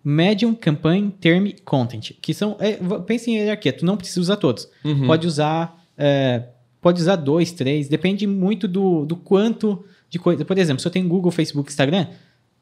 Medium, Campaign, Term, Content. Que são. É, pense em hierarquia, tu não precisa usar todos. Uhum. Pode usar. é, pode usar dois, três, depende muito do, do quanto de coisa. Por exemplo, se eu tenho Google, Facebook, Instagram,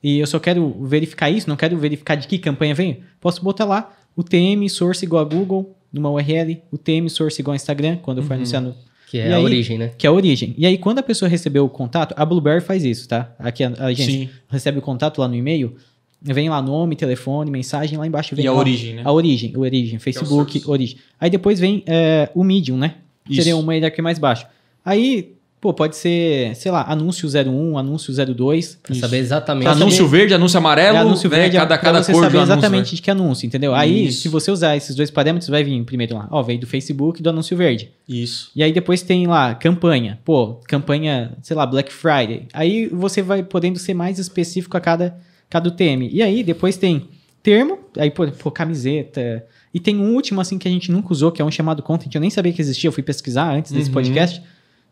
e eu só quero verificar isso, não quero verificar de que campanha vem, posso botar lá o TM source igual a Google numa URL, o TM source igual a Instagram, quando eu for anunciar no, Que é E a aí- origem, né? que é a origem. E aí, quando a pessoa recebeu o contato, a Blueberry faz isso, tá? Aqui a, a gente Sim. recebe o contato lá no e-mail, vem lá nome, telefone, mensagem, lá embaixo vem E a lá origem, né? a origem, o origem, Facebook, serviço. origem. Aí depois vem é, o Medium, né? Isso. Seria uma hierarquia mais baixa. Aí, pô, pode ser, sei lá, anúncio 01, anúncio 02. Pra saber exatamente. Pra Anúncio verde, anúncio amarelo, É anúncio né? verde, cada, cada você cor saber anúncio, exatamente né? de que anúncio, entendeu? Aí, Isso. se você usar esses dois parâmetros, vai vir primeiro lá, ó, veio do Facebook e do anúncio verde. Isso. E aí depois tem lá campanha. Pô, campanha, sei lá, Black Friday. Aí você vai podendo ser mais específico a cada, cada UTM. E aí depois tem termo, aí pô, pô, camiseta. E tem um último assim que a gente nunca usou, que é um chamado content. Eu nem sabia que existia, eu fui pesquisar antes desse Uhum. podcast.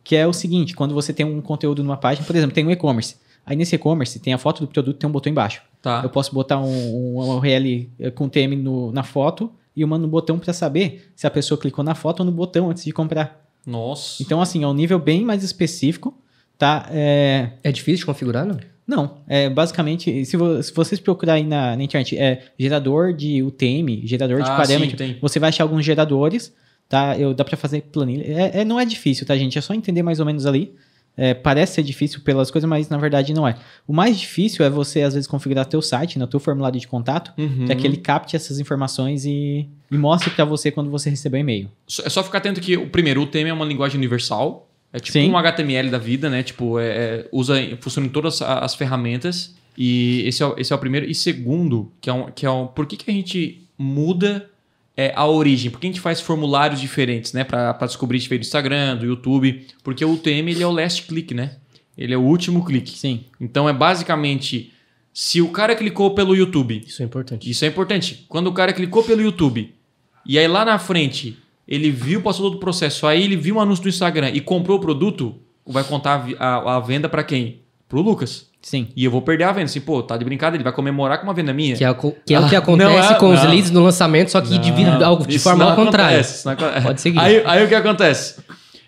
Que é o seguinte, quando você tem um conteúdo numa página, por exemplo, tem um e-commerce. Aí nesse e-commerce tem a foto do produto, tem um botão embaixo. Tá. Eu posso botar um, um URL eh, com TM no- na foto e uma no botão para saber se a pessoa clicou na foto ou no botão antes de comprar. Nossa. Então, assim, é um nível bem mais específico, tá? É, É difícil de configurar, não? não, é basicamente, se, vo- se vocês procurarem na, na internet, é gerador de UTM, gerador de Ah, parâmetro, sim, tem. você vai achar alguns geradores, tá? Eu, dá para fazer planilha. É, é- não é difícil, tá, gente? É só entender mais ou menos ali. É, parece ser difícil pelas coisas, mas na verdade não é. O mais difícil é você, às vezes, configurar teu site, no teu formulário de contato, Uhum. que é que ele capte essas informações e, e mostre para você quando você receber o e-mail. É só ficar atento que, o primeiro, o TM é uma linguagem universal. É tipo Sim. um HTML da vida, né? Tipo, é, é- usa, funciona em todas as ferramentas. E esse é, o- esse é o primeiro. E segundo, que é um. Que é um por que, que a gente muda é, a origem? Por que a gente faz formulários diferentes, né? Pra descobrir se veio do Instagram, do YouTube. Porque o UTM ele é o last click, né? Ele é o último clique. Sim. Então é basicamente. Se o cara clicou pelo YouTube Isso é importante. isso é importante. Quando o cara clicou pelo YouTube e aí lá na frente ele viu, passou todo o processo, aí ele viu um anúncio do Instagram e comprou o produto, vai contar a a, a venda pra quem? Pro Lucas. Sim. E eu vou perder a venda. Assim, pô, tá de brincadeira, ele vai comemorar com uma venda minha. Que é, o que é o Ah, que acontece não é- com os não. leads no lançamento, só que de, vida- algo de Isso forma não ao contrário. acontece, não. Pode seguir. Aí, aí o que acontece?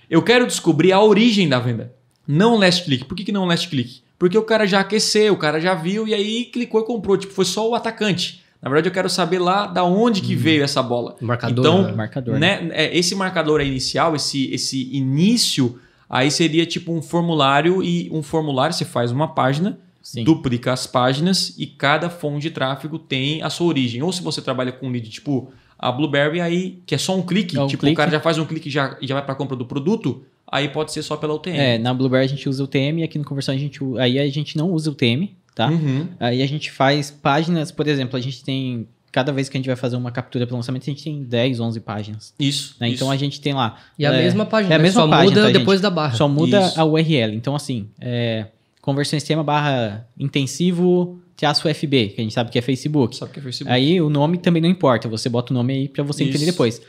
Eu quero descobrir a origem da venda. Não o last click. Por que, que não o last click? Porque o cara já aqueceu, o cara já viu e aí clicou e comprou. Tipo, foi só o atacante. Na verdade, eu quero saber lá da onde que veio essa bola. Marcador, Então, né? Marcador. né, é, esse marcador aí inicial, esse, esse início, aí seria tipo um formulário e um formulário você faz uma página, Sim. duplica as páginas e cada fonte de tráfego tem a sua origem. Ou se você trabalha com lead tipo a Blueberry aí, que é só um clique, É um tipo clique. o cara já faz um clique e já, e já vai para compra do produto, aí pode ser só pela UTM. É, na Blueberry a gente usa o TM, aqui no Conversão a gente, aí a gente não usa o TM, tá? Uhum. Aí a gente faz páginas, por exemplo, a gente tem, cada vez que a gente vai fazer uma captura para lançamento, a gente tem 10, 11 páginas. Isso. né? isso. Então a gente tem lá. E a é, mesma página, é a mesma só página, muda tá, gente? depois da barra. Só muda Isso. a URL. Então, assim, é, conversão extrema barra intensivo traço FB, que a gente sabe que é Facebook. Sabe o que é Facebook? Aí o nome também não importa, você bota o nome aí para você Isso. entender depois.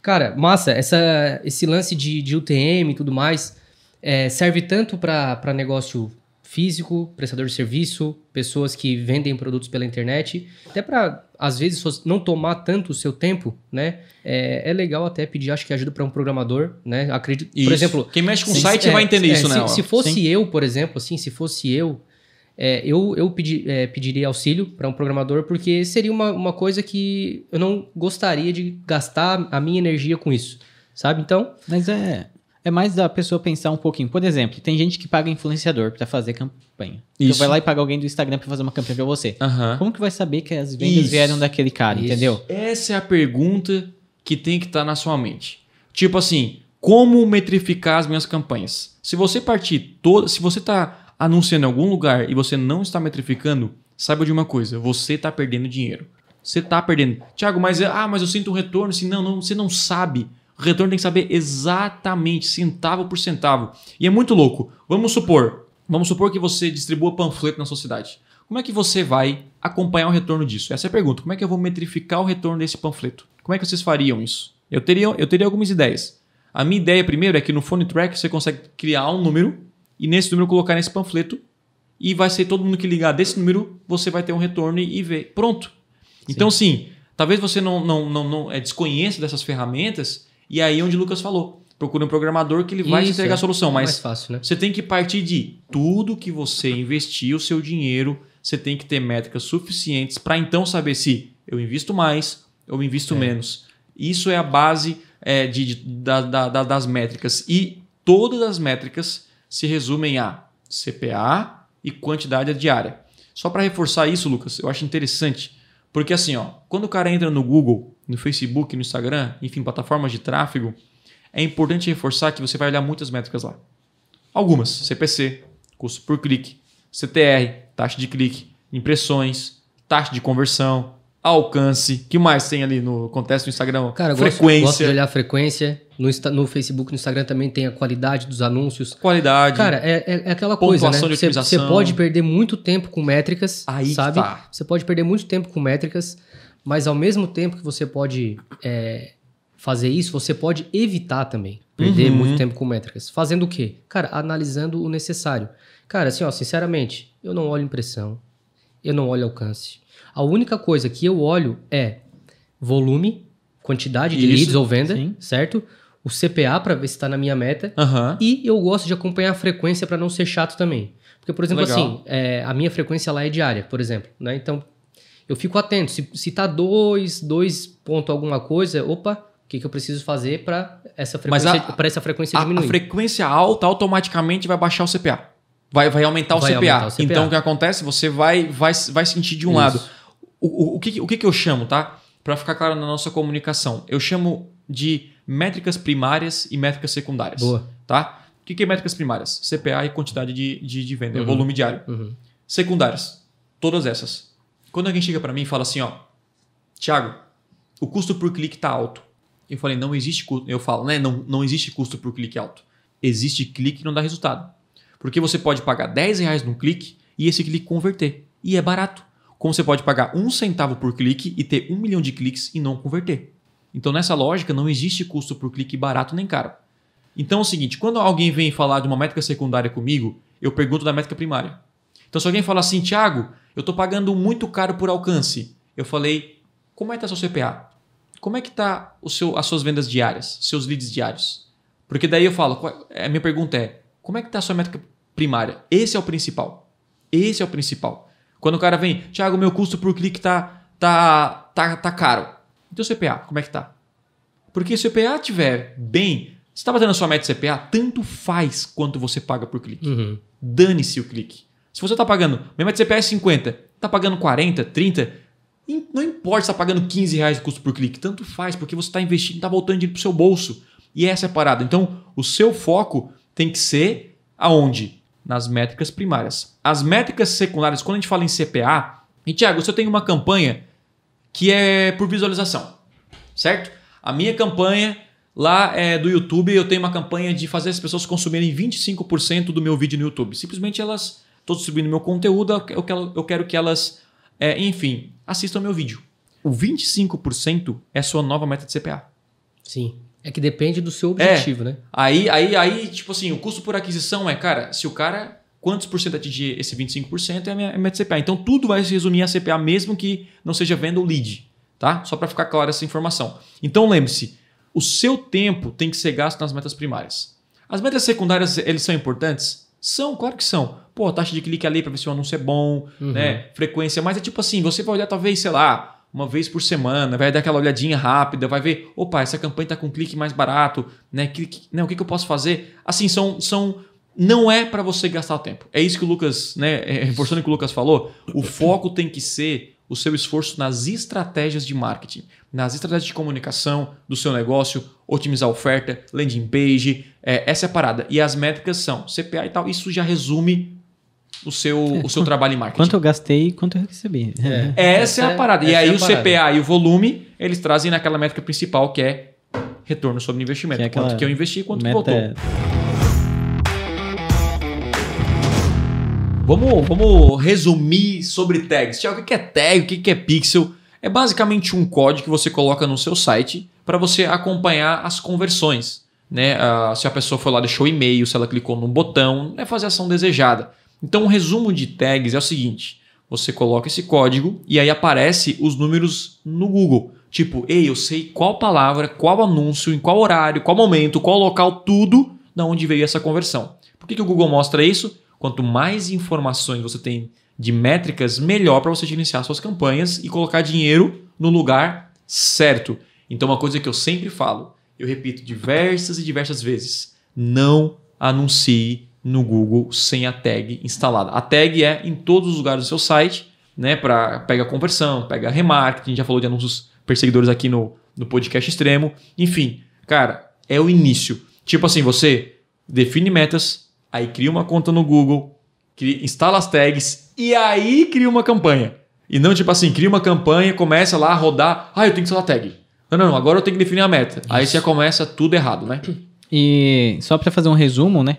Cara, massa, essa, esse lance de, de UTM e tudo mais é, serve tanto para negócio físico, prestador de serviço, pessoas que vendem produtos pela internet, até para, às vezes, não tomar tanto o seu tempo, né? É, é legal até pedir, acho que ajuda para um programador, né? Acredito, Isso. por exemplo, quem mexe com se- site é, vai entender é, isso, se, né? Se fosse Sim. eu, por exemplo, assim, se fosse eu, é, eu, eu pedi- é, pediria auxílio para um programador, porque seria uma, uma coisa que eu não gostaria de gastar a minha energia com isso, sabe? Então, Mas é, é mais da pessoa pensar um pouquinho. Por exemplo, tem gente que paga influenciador para fazer campanha. Então Isso. vai lá e paga alguém do Instagram para fazer uma campanha para você. Aham. Como que vai saber que as vendas Isso. vieram daquele cara, Isso. entendeu? Essa é a pergunta que tem que estar na sua mente. Tipo assim, como metrificar as minhas campanhas. Se você partir toda, se você está anunciando em algum lugar e você não está metrificando, saiba de uma coisa, você está perdendo dinheiro. Você está perdendo. Tiago, mas ah, mas eu sinto um retorno. Assim, não, não, você não sabe. O retorno tem que saber exatamente, centavo por centavo. E é muito louco. Vamos supor, vamos supor que você distribua panfleto na sociedade. Como é que você vai acompanhar o retorno disso? Essa é a pergunta. Como é que eu vou metrificar o retorno desse panfleto? Como é que vocês fariam isso? Eu teria, eu teria algumas ideias. A minha ideia primeiro é que no Phone Track você consegue criar um número e nesse número colocar nesse panfleto e vai ser todo mundo que ligar desse número, você vai ter um retorno e, ver. Pronto. Então, sim, talvez você não, não, não, não é, desconheça dessas ferramentas e aí é onde o Lucas falou. Procure um programador que ele vai te Isso, entregar é. a solução. É Mas mais fácil, né? você tem que partir de tudo que você investir o seu dinheiro, você tem que ter métricas suficientes para então saber se eu invisto mais ou invisto menos. Isso é a base é, de, de- da- da- da- das métricas. E todas as métricas se resumem a CPA e quantidade diária. Só para reforçar isso, Lucas, eu acho interessante. Porque assim, ó, quando o cara entra no Google, no Facebook, no Instagram, enfim, plataformas de tráfego, é importante reforçar que você vai olhar muitas métricas lá. Algumas, CPC, custo por clique, CTR, taxa de clique, impressões, taxa de conversão, alcance, que mais tem ali no acontece no Instagram? Cara, eu gosto, frequência, gosto de olhar a frequência. No, no Facebook, no Instagram também tem a qualidade dos anúncios. qualidade. Cara, é, é- é aquela coisa, né? Você, pode perder muito tempo com métricas, Aí sabe? tá. Você pode perder muito tempo com métricas, mas ao mesmo tempo que você pode é, fazer isso, você pode evitar também perder Uhum. muito tempo com métricas. Fazendo o quê? Cara, analisando o necessário. Cara, assim, ó, sinceramente, eu não olho impressão, eu não olho alcance. A única coisa que eu olho é volume, quantidade de Isso, leads ou venda, sim. certo? O CPA para ver se está na minha meta. Aham. E eu gosto de acompanhar a frequência para não ser chato também. Porque, por exemplo, Legal. assim, é, a minha frequência lá é diária, por exemplo. Né? Então, eu fico atento. Se, se tá dois, dois ponto alguma coisa, opa, o que, que eu preciso fazer para essa frequência, a- essa frequência A, a diminuir? frequência alta automaticamente vai baixar o CPA. Vai, vai, aumentar, o Vai CPA. aumentar o CPA. Então o que acontece? Você vai, vai, vai sentir de um Isso. lado. O, o, o, que, o que, que eu chamo, tá? Para ficar claro na nossa comunicação. Eu chamo de métricas primárias e métricas secundárias. Boa. Tá? O que, que é métricas primárias? CPA e quantidade de, de, de venda, Uhum. volume diário. Uhum. Secundárias. Todas essas. Quando alguém chega para mim e fala assim, ó, Thiago, o custo por clique tá alto. Eu falei, não existe custo. Eu falo, né? Não, não existe custo por clique alto. Existe clique que não dá resultado. Porque você pode pagar 10 reais num clique e esse clique converter. E é barato. Como você pode pagar um centavo por clique e ter um milhão de cliques e não converter. Então, nessa lógica, não existe custo por clique barato nem caro. Então é o seguinte: quando alguém vem falar de uma métrica secundária comigo, eu pergunto da métrica primária. Então, se alguém fala assim, Thiago, eu estou pagando muito caro por alcance, eu falei, como é que está seu CPA? Como é que está seu, as suas vendas diárias, seus leads diários? Porque daí eu falo, qual- a minha pergunta é, como é que está a sua métrica primária? Esse é o principal. Esse é o principal. Quando o cara vem, Thiago, meu custo por clique tá, tá, tá, tá caro. E teu CPA, como é que tá? Porque se o CPA tiver bem, você está batendo a sua meta de CPA, tanto faz quanto você paga por clique. Uhum. Dane-se o clique. Se você está pagando, minha meta de CPA é 50, está pagando 40, 30, im- não importa se está pagando 15 reais de custo por clique, tanto faz, porque você está investindo, está voltando dinheiro para o seu bolso. E essa é a parada. Então, o seu foco tem que ser aonde? Nas métricas primárias. As métricas secundárias, quando a gente fala em CPA, e Thiago, se eu tenho uma campanha que é por visualização, certo? A minha campanha lá é do YouTube, eu tenho uma campanha de fazer as pessoas consumirem 25% do meu vídeo no YouTube. Simplesmente elas, estou distribuindo meu conteúdo, eu quero, eu quero que elas, é, enfim, assistam meu vídeo. O 25% é a sua nova meta de CPA. Sim. É que depende do seu objetivo, né? Aí, aí, aí, tipo assim, o custo por aquisição é, cara, se o cara, quantos por cento atingir esse 25% é a minha, é a minha CPA. Então tudo vai se resumir a CPA, mesmo que não seja venda ou lead, tá? Só para ficar clara essa informação. Então lembre-se, o seu tempo tem que ser gasto nas metas primárias. As metas secundárias, eles são importantes? São, claro que são. Pô, taxa de clique ali para ver se o anúncio é bom, né? Frequência, mas é tipo assim, você vai olhar talvez, sei lá, uma vez por semana, vai dar aquela olhadinha rápida, vai ver, opa, essa campanha tá com clique mais barato, né? Clique, né? O que, que eu posso fazer? Assim, são, são não é para você gastar o tempo. É isso que o Lucas, né, é, reforçando o que o Lucas falou, o foco tem que ser o seu esforço nas estratégias de marketing, nas estratégias de comunicação do seu negócio, otimizar a oferta, landing page, é, essa é a parada. E as métricas são CPA e tal, isso já resume o seu, o seu trabalho em marketing. Quanto eu gastei e quanto eu recebi. É. Essa, é a parada. E essa aí é o parada. CPA e o volume, eles trazem naquela métrica principal que é retorno sobre investimento. Que é quanto que eu investi e quanto voltou. Vamos, vamos resumir sobre tags. Tiago, o que é tag? O que é pixel? É basicamente um código que você coloca no seu site para você acompanhar as conversões. Né? Ah, se a pessoa foi lá, deixou e-mail, se ela clicou num botão, é fazer a ação desejada. Então, o resumo de tags é o seguinte: você coloca esse código e aí aparece os números no Google. Tipo, ei, eu sei qual palavra, qual anúncio, em qual horário, qual momento, qual local, tudo da onde veio essa conversão. Por que, que o Google mostra isso? Quanto mais informações você tem de métricas, melhor para você gerenciar suas campanhas e colocar dinheiro no lugar certo. Então, uma coisa que eu sempre falo, eu repito diversas e diversas vezes: não anuncie no Google sem a tag instalada. A tag é em todos os lugares do seu site, né? Para pega conversão, pega remarketing, já falou de anúncios perseguidores aqui no, no podcast extremo. Enfim, cara, é o início. Tipo assim, você define metas, aí cria uma conta no Google, cria- instala as tags e aí cria uma campanha. E não tipo assim, cria uma campanha, começa lá a rodar, ah, eu tenho que instalar tag. Não, não, não, agora eu tenho que definir a meta. Aí você começa tudo errado, né? E só para fazer um resumo, né?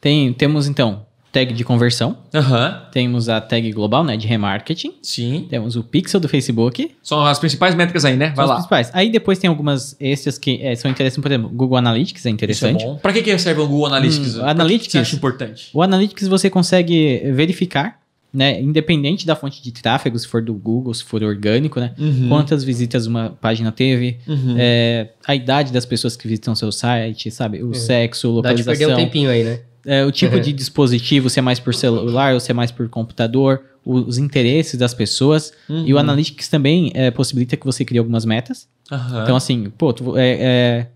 Tem, temos então tag de conversão, Aham, temos a tag global, né, de remarketing, sim. temos o pixel do Facebook, São as principais métricas aí, né? Vai são lá. principais. Aí depois tem algumas extras que eh, são interessantes, por exemplo, Google Analytics é Isso é interessante. bom. Pra que, que serve o Google Analytics? Hum, Analytics- que você acha importante? O Analytics você consegue verificar, né, independente da fonte de tráfego, se for do Google, se for orgânico, né, Uhum. quantas visitas uma página teve, Uhum. é, a idade das pessoas que visitam seu site, sabe, o É. sexo, Dá de perder um localização, tempinho aí, né? É, o tipo de dispositivo, se é mais por celular ou se é mais por computador, os interesses das pessoas. E o Uhum. Analytics também é, possibilita que você crie algumas metas. Aham. Então, assim, pô, tu- é, é,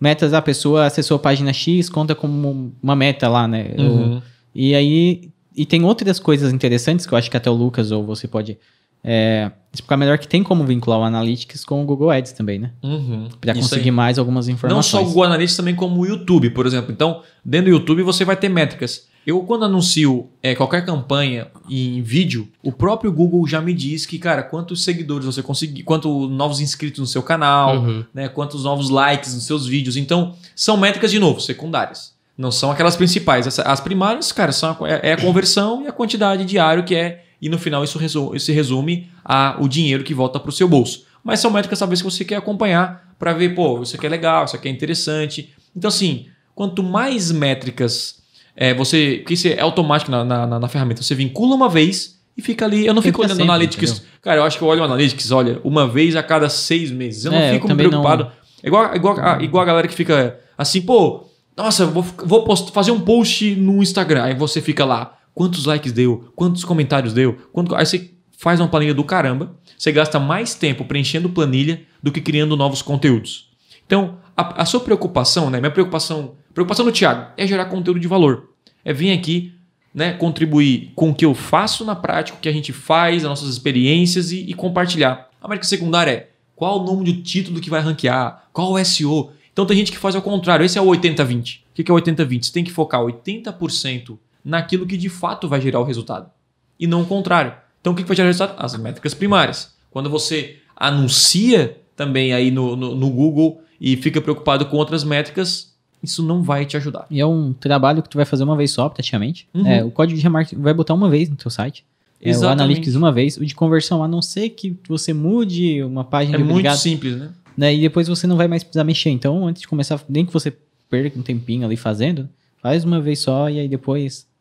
metas, a pessoa acessou a página X, conta como uma meta lá, né? O- Uhum. e aí, e tem outras coisas interessantes que eu acho que até o Lucas ou você pode é, explicar melhor que tem como vincular o Analytics com o Google Ads também, né? Uhum. Pra Isso conseguir aí. mais algumas Não informações. só o Google Analytics, também como o YouTube, por exemplo. Então, dentro do YouTube você vai ter métricas. Eu, quando anuncio é, qualquer campanha em vídeo, o próprio Google já me diz que, cara, quantos seguidores você conseguiu, quantos novos inscritos no seu canal, Uhum. né, quantos novos likes nos seus vídeos. Então, são métricas, de novo, secundárias. Não são aquelas principais. As primárias, cara, são a, é a conversão e a quantidade diário que é. E no final isso, resu- isso se resume a o dinheiro que volta para o seu bolso. Mas são métricas talvez que você quer acompanhar para ver, pô, isso aqui é legal, isso aqui é interessante. Então, assim, quanto mais métricas é, você. Que isso é automático na, na, na- na ferramenta. Você vincula uma vez e fica ali. Eu não fico olhando sempre, Analytics. entendeu? Cara, eu acho que eu olho o Analytics, olha, uma vez a cada seis meses. Eu não É, eu fico também preocupado. não- É igual, igual, a, igual a galera que fica assim, pô, nossa, eu vou, vou post- fazer um post no Instagram. Aí você fica lá, quantos likes deu, quantos comentários deu, quanto, aí você faz uma planilha do caramba, você gasta mais tempo preenchendo planilha do que criando novos conteúdos. Então, a, a sua preocupação, né? Minha preocupação, preocupação do Thiago é gerar conteúdo de valor. É vir aqui, né, contribuir com o que eu faço na prática, o que a gente faz, as nossas experiências e, e compartilhar. A métrica secundária é qual o nome do título que vai ranquear, qual o SEO. Então tem gente que faz ao contrário, esse é o 80-20. O que que é o 80-20? Você tem que focar 80% naquilo que de fato vai gerar o resultado. E não o contrário. Então o que vai gerar o resultado? As métricas primárias. Quando você anuncia também aí no, no, no Google e fica preocupado com outras métricas, isso não vai te ajudar. E é um trabalho que tu vai fazer uma vez só, praticamente. Uhum. É, o código de remarketing vai botar uma vez no teu site. É, o Exatamente. Analytics uma vez. O de conversão, a não ser que você mude uma página É de muito obrigado, simples, né? né? E depois você não vai mais precisar mexer. Então, antes de começar, nem que você perca um tempinho ali fazendo, faz uma vez só e aí depois é,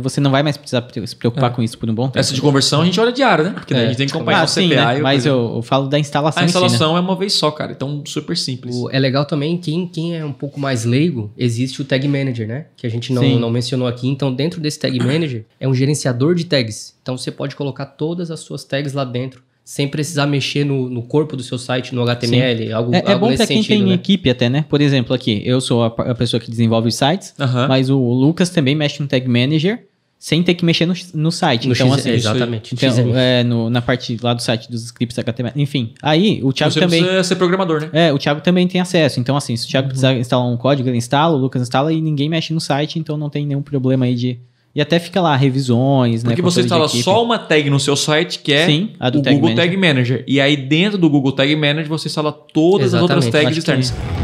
você não vai mais precisar pre- se preocupar É. com isso por um bom tempo. Essa de conversão a gente olha diário, né? Porque daí É. a gente tem que acompanhar ah, o sim, CPA né? e o Mas eu, eu falo da instalação, A em si, né? instalação é uma vez só, cara. Então, super simples. O- é legal também, quem, quem é um pouco mais leigo, existe o Tag Manager, né? Que a gente não, Sim. não mencionou aqui. Então, dentro desse Tag Manager, é um gerenciador de tags. Então, você pode colocar todas as suas tags lá dentro, sem precisar mexer no, no corpo do seu site, no HTML, algo, É, é algo bom nesse pra quem sentido, tem né? equipe até, né? Por exemplo, aqui, eu sou a, a pessoa que desenvolve os sites, Aham. mas o Lucas também mexe no Tag Manager. sem ter que mexer no, no site. No então, X- assim, exatamente. Então, XML. é, no- na parte lá do site dos scripts HTML. Enfim, aí o Thiago Você também. precisa ser programador, né? É, o Thiago também tem acesso. Então, assim, se o Uhum. Thiago precisar instalar um código, ele instala, o Lucas instala e ninguém mexe no site, então não tem nenhum problema aí de. E até fica lá revisões, né? Porque você instala só uma tag no seu site, que é Sim, a do o Tag Google Manager. Tag Manager. E aí dentro do Google Tag Manager você instala todas as outras Exatamente, tags acho que externas.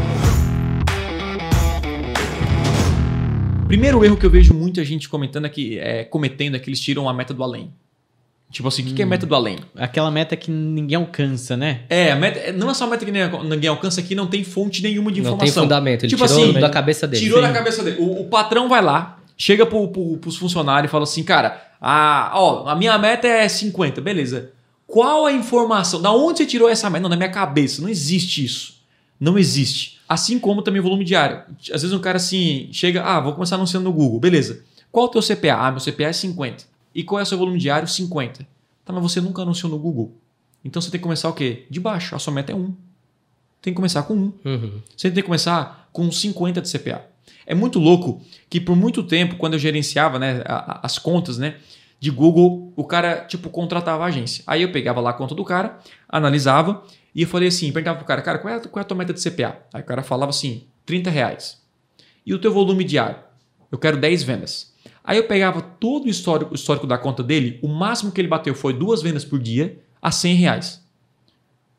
Primeiro erro que eu vejo muita gente comentando é que, é, cometendo é que eles tiram a meta do além. Tipo assim, o que, que é Hum. meta do além? Aquela meta que ninguém alcança, né? É, a meta, não é só a meta que ninguém alcança aqui, não tem fonte nenhuma de Não tem informação. fundamento. Ele Tipo tirou assim, da cabeça dele. Tirou Sim. da cabeça dele. O, o patrão vai lá, chega pro, pro, pros funcionários e fala assim, cara, a, ó, a minha meta é 50, beleza. Qual a informação? Da onde você tirou essa meta? Não, da minha cabeça. Não existe isso. Não existe. Assim como também o volume diário. Às vezes um cara assim, chega, ah, vou começar anunciando no Google, beleza. Qual é o teu CPA? Ah, meu CPA é 50. E qual é o seu volume diário? 50. Tá, mas você nunca anunciou no Google. Então você tem que começar o quê? De baixo. A sua meta é 1. Tem que começar com 1. Uhum. Você tem que começar com 50 de CPA. É muito louco que por muito tempo, quando eu gerenciava né, as contas né, de Google, o cara tipo contratava a agência. Aí eu pegava lá a conta do cara, analisava e eu falei assim, perguntava pro cara, cara, qual é, a, qual é a tua meta de CPA? Aí o cara falava assim, 30 reais. E o teu volume diário? Eu quero 10 vendas. Aí eu pegava todo o histórico, o histórico da conta dele, o máximo que ele bateu foi duas vendas por dia a 100 reais.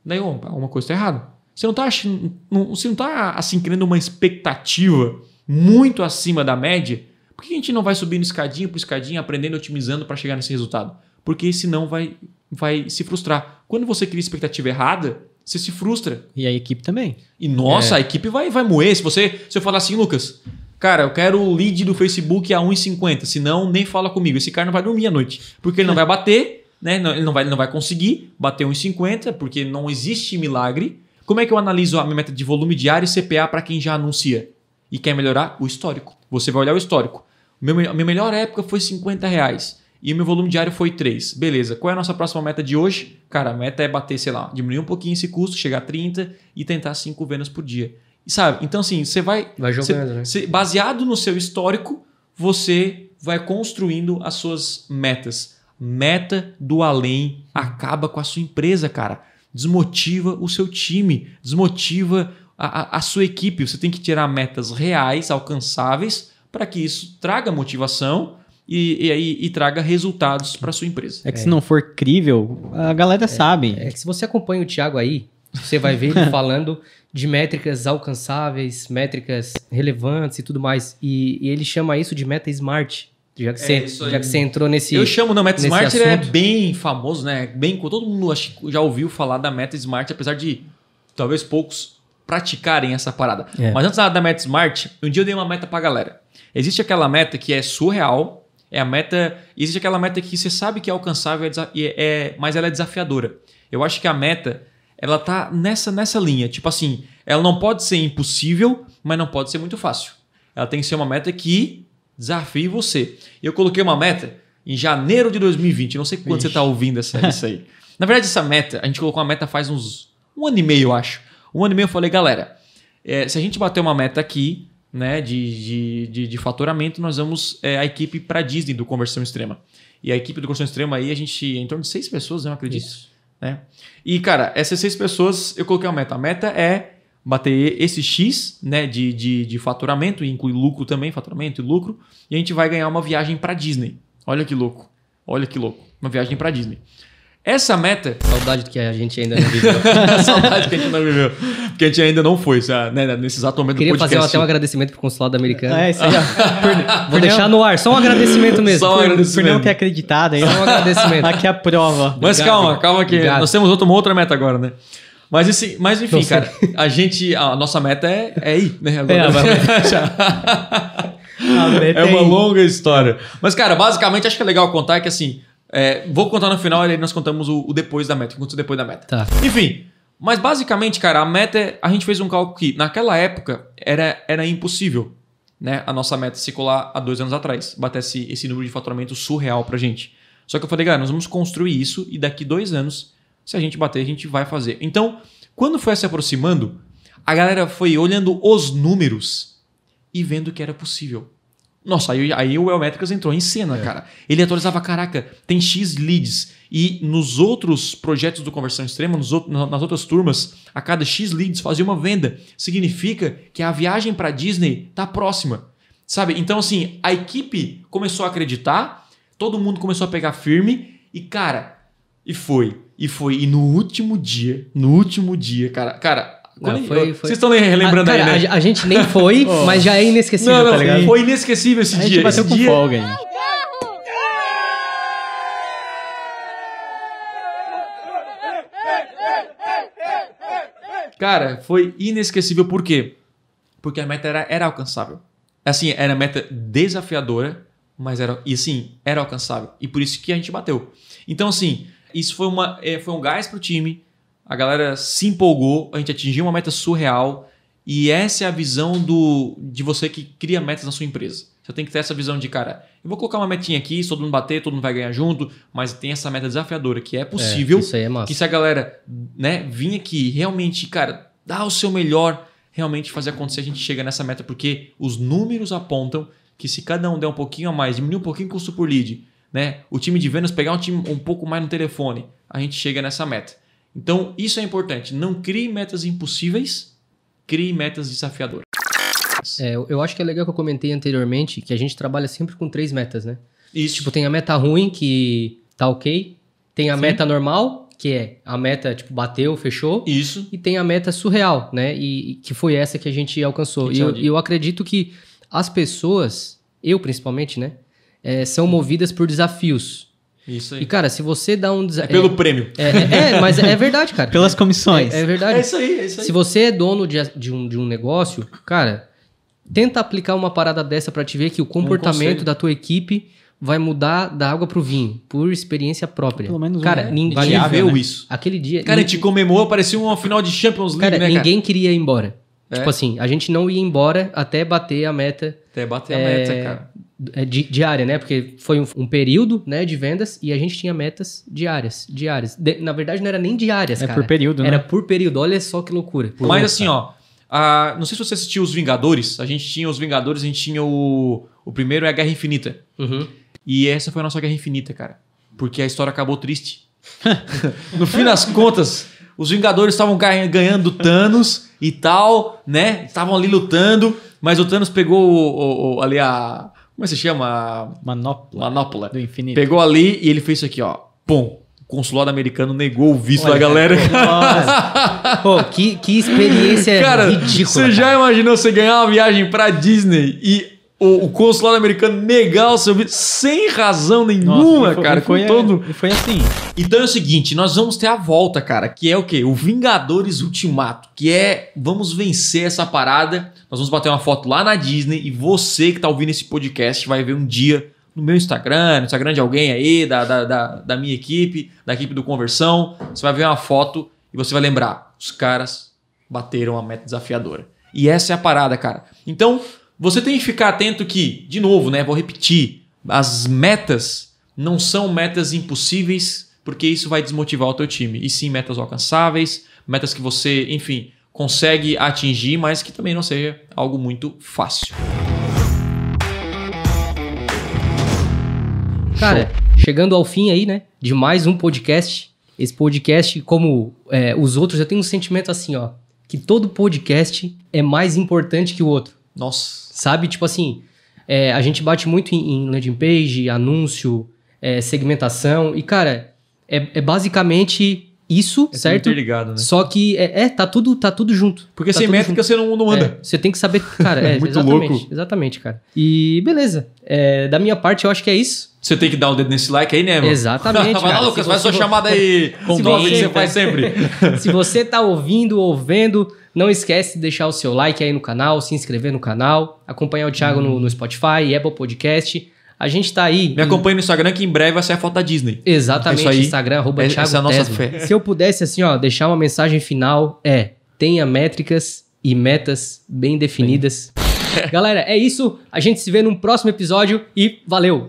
Daí, alguma coisa está errada. Você não está você não tá assim criando uma expectativa muito acima da média? Por que a gente não vai subindo escadinha por escadinha, aprendendo, otimizando para chegar nesse resultado? Porque senão vai, vai se frustrar. Quando você cria expectativa errada, você se frustra. E a equipe também. E nossa, a equipe vai, vai moer. Se você se eu falar assim, Lucas, cara, eu quero o lead do Facebook a 1,50, senão nem fala comigo. Esse cara não vai dormir à noite. Porque ele não vai bater, né? Ele não vai, ele não vai conseguir bater 1,50, porque não existe milagre. Como é que eu analiso a minha meta de volume diário e CPA para quem já anuncia? E quer melhorar? O histórico. Você vai olhar o histórico. Meu, a minha melhor época foi 50 reais. E o meu volume diário foi 3. Beleza. Qual é a nossa próxima meta de hoje? Cara, a meta é bater, sei lá, diminuir um pouquinho esse custo, chegar a 30 e tentar 5 vendas por dia. E sabe? Então, assim, você vai. Vai jogando, né? você- baseado no seu histórico, você vai construindo as suas metas. Meta do além acaba com a sua empresa, cara. Desmotiva o seu time, desmotiva a, a- sua equipe. Você tem que tirar metas reais, alcançáveis, para que isso traga motivação e, e, aí- e traga resultados para sua empresa. É que se não for crível, a galera sabe. É que se você acompanha o Thiago aí, você vai ver ele falando de métricas alcançáveis, métricas relevantes e tudo mais. E, e ele chama isso de meta smart. Já que, É, você, já que você entrou nesse. Eu chamo, não, Meta Smart ele é bem famoso, né? Bem, todo mundo acho que já ouviu falar da Meta Smart, apesar de talvez poucos praticarem essa parada. É. Mas antes da, Meta Smart, um dia eu dei uma meta pra galera. Existe aquela meta que é surreal, é a meta. Existe aquela meta que você sabe que é alcançável, é é- mas ela é desafiadora. Eu acho que a meta, ela tá nessa, nessa linha. Tipo assim, ela não pode ser impossível, mas não pode ser muito fácil. Ela tem que ser uma meta que desafie você. Eu coloquei uma meta em janeiro de 2020. Não sei quando Vixe. você está ouvindo essa, isso aí. Na verdade, essa meta, a gente colocou uma meta faz uns um ano e meio, eu acho. Um ano e meio eu falei, galera, é, se a gente bater uma meta aqui, né, de, de, de, de faturamento, nós vamos é, a equipe para Disney do Conversão Extrema. E a equipe do Conversão Extrema aí, a gente, é em torno de seis pessoas, né, eu acredito Isso. né? E, cara, essas seis pessoas, eu coloquei uma meta. A meta é bater esse X né, de, de, de faturamento, e inclui lucro também, faturamento e lucro, e a gente vai ganhar uma viagem para Disney. Olha que louco. Olha que louco. Uma viagem para Disney. Essa meta. Saudade do que a gente ainda não viveu. Saudade que a gente não viveu. Porque a gente ainda não foi, sabe, né, nesse exato momento Queria do fazer podcast. até um agradecimento pro consulado americano. É, isso aí. Vou deixar no ar, só um agradecimento mesmo. Só um Por- agradecimento. Por não ter acreditado aí. Só um agradecimento. Aqui é a prova. Mas Obrigado. calma, calma que Obrigado. nós temos outra, uma outra meta agora, né? Mas, esse, mas enfim, Não sei. cara, a gente. A nossa meta é, é ir, né? Agora. É, meta É uma longa história. Mas, cara, basicamente, acho que é legal contar que assim. É, vou contar no final e aí nós contamos o, o depois da meta, o que aconteceu depois da meta. Tá. Enfim, mas basicamente, cara, a meta. A gente fez um cálculo que naquela época era, era impossível, né? A nossa meta se colar há dois anos atrás, bater esse, esse número de faturamento surreal pra gente. Só que eu falei, galera, nós vamos construir isso e daqui dois anos, se a gente bater, a gente vai fazer. Então, quando foi se aproximando, a galera foi olhando os números e vendo que era possível. Nossa, aí, aí o Elmétricas entrou em cena, cara. Ele atualizava, caraca, tem X leads. E nos outros projetos do Conversão Extrema, nos outros, nas outras turmas, a cada X leads fazia uma venda. Significa que a viagem para Disney tá próxima. Sabe? Então, assim, a equipe começou a acreditar, todo mundo começou a pegar firme e, cara, e foi. E foi. E no último dia, no último dia, cara, cara. Não, foi- eu- foi- Vocês estão relembrando Ah, cara, aí, né? a, a gente nem foi, mas já é inesquecível, Não, não, tá ligado? foi inesquecível esse A gente dia. bateu esse com dia, folga aí. Cara, foi inesquecível por quê? Porque a meta era, era alcançável. Assim, era meta desafiadora, mas era, e assim, era alcançável. E por isso que a gente bateu. Então, assim, isso foi, uma, é, foi um gás pro time. A galera se empolgou, a gente atingiu uma meta surreal. E essa é a visão do, de você que cria metas na sua empresa. Você tem que ter essa visão de, cara, eu vou colocar uma metinha aqui, se todo mundo bater, todo mundo vai ganhar junto, mas tem essa meta desafiadora que é possível. É, isso aí é massa. Que se a galera, né, vir aqui realmente, cara, dar o seu melhor, realmente fazer acontecer, a gente chega nessa meta, porque os números apontam que se cada um der um pouquinho a mais, diminuir um pouquinho o custo por lead, né, o time de vendas pegar um time um pouco mais no telefone, a gente chega nessa meta. Então, isso é importante. Não crie metas impossíveis, crie metas desafiadoras. É, eu acho que é legal que eu comentei anteriormente que a gente trabalha sempre com três metas, né? Isso. Tipo, tem a meta ruim, que tá ok. Tem a Sim. meta normal, que é a meta, tipo, bateu, fechou. isso. E tem a meta surreal, né? E, e que foi essa que a gente alcançou. Que E eu, eu acredito que as pessoas, eu principalmente, né? é, são movidas por desafios. Isso E, aí. cara, se você dá um É desafio. pelo prêmio. É, é, é, mas é verdade, cara. Pelas comissões. É, é verdade. É isso aí, é isso aí. Se você é dono de, de um, de um negócio, cara, tenta aplicar uma parada dessa pra te ver que o comportamento da tua equipe vai mudar da água pro vinho, por experiência própria. Pelo menos cara, né? ninguém Variável, viu isso. Aquele dia. Cara, a nin- gente comemorou, parecia uma final de Champions League, cara, né, cara? ninguém queria ir embora. É. Tipo assim, a gente não ia embora até bater a meta Até bater a É, meta, cara. É, di- diária, né? Porque foi um, um período né, de vendas e a gente tinha metas diárias. diárias. De- na verdade, não era nem diárias, É cara. por período, Era né? por período. Olha só que loucura. Mas assim, ó. a- não sei se você assistiu Os Vingadores. A gente tinha Os Vingadores, a gente tinha o. O primeiro é a Guerra Infinita. Uhum. E essa foi a nossa Guerra Infinita, cara. Porque a história acabou triste. no fim das contas, os Vingadores estavam ganha- ganhando do Thanos e tal, né? Estavam ali lutando, mas o Thanos pegou o- o- o- ali a. Como é que se chama? Manopla manopla. do infinito. Pegou ali e ele fez isso aqui, ó. Pum. O consulado americano negou o visto Olha, da galera. Pô, que, que experiência Cara, ridícula. você cara. já imaginou você ganhar uma viagem pra Disney e o, o consulado americano negar o seu visto sem razão Nossa, nenhuma, e foi- cara? foi, com todo... foi assim. Então é o seguinte, nós vamos ter a volta, cara, que é o quê? O Vingadores Ultimato, que é vamos vencer essa parada. Nós vamos bater uma foto lá na Disney e você que tá ouvindo esse podcast vai ver um dia no meu Instagram, no Instagram de alguém aí, da, da, da, da minha equipe, da equipe do Conversão. Você vai ver uma foto e você vai lembrar, os caras bateram a meta desafiadora. E essa é a parada, cara. Então, você tem que ficar atento que, de novo, né? Vou repetir, as metas não são metas impossíveis, porque isso vai desmotivar o teu time. E sim metas alcançáveis, metas que você, enfim, consegue atingir, mas que também não seja algo muito fácil. Cara, chegando ao fim aí, né? De mais um podcast. Esse podcast, como é, os outros, eu tenho um sentimento assim, ó. Que todo podcast é mais importante que o outro. Nossa. Sabe? Tipo assim, é, a gente bate muito em, em landing page, anúncio, é, segmentação. E, cara, é, é basicamente isso, É certo? né? Só que é, é, tá, tudo, tá tudo junto. Porque tá sem métrica você não, não anda. É, você tem que saber, cara. É, Muito exatamente, louco. Exatamente, cara. E beleza. É, da minha parte, eu acho que é isso. Você tem que dar o dedo nesse like aí, né, mano? Exatamente, Vai lá, cara. Lucas, faz sua chamada aí. Se que você- faz sempre. Se você tá ouvindo ou vendo, não esquece de deixar o seu like aí no canal, se inscrever no canal, acompanhar o Thiago no, no Spotify, Apple Podcast. A gente tá aí. Me acompanhe no Instagram que em breve vai ser a foto da Disney. Exatamente, É aí. Instagram, arroba É- Thiago essa é a nossa Tesma. fé. Se eu pudesse, assim, ó, deixar uma mensagem final, é tenha métricas e metas bem definidas. Galera, é isso. A gente se vê num próximo episódio e valeu!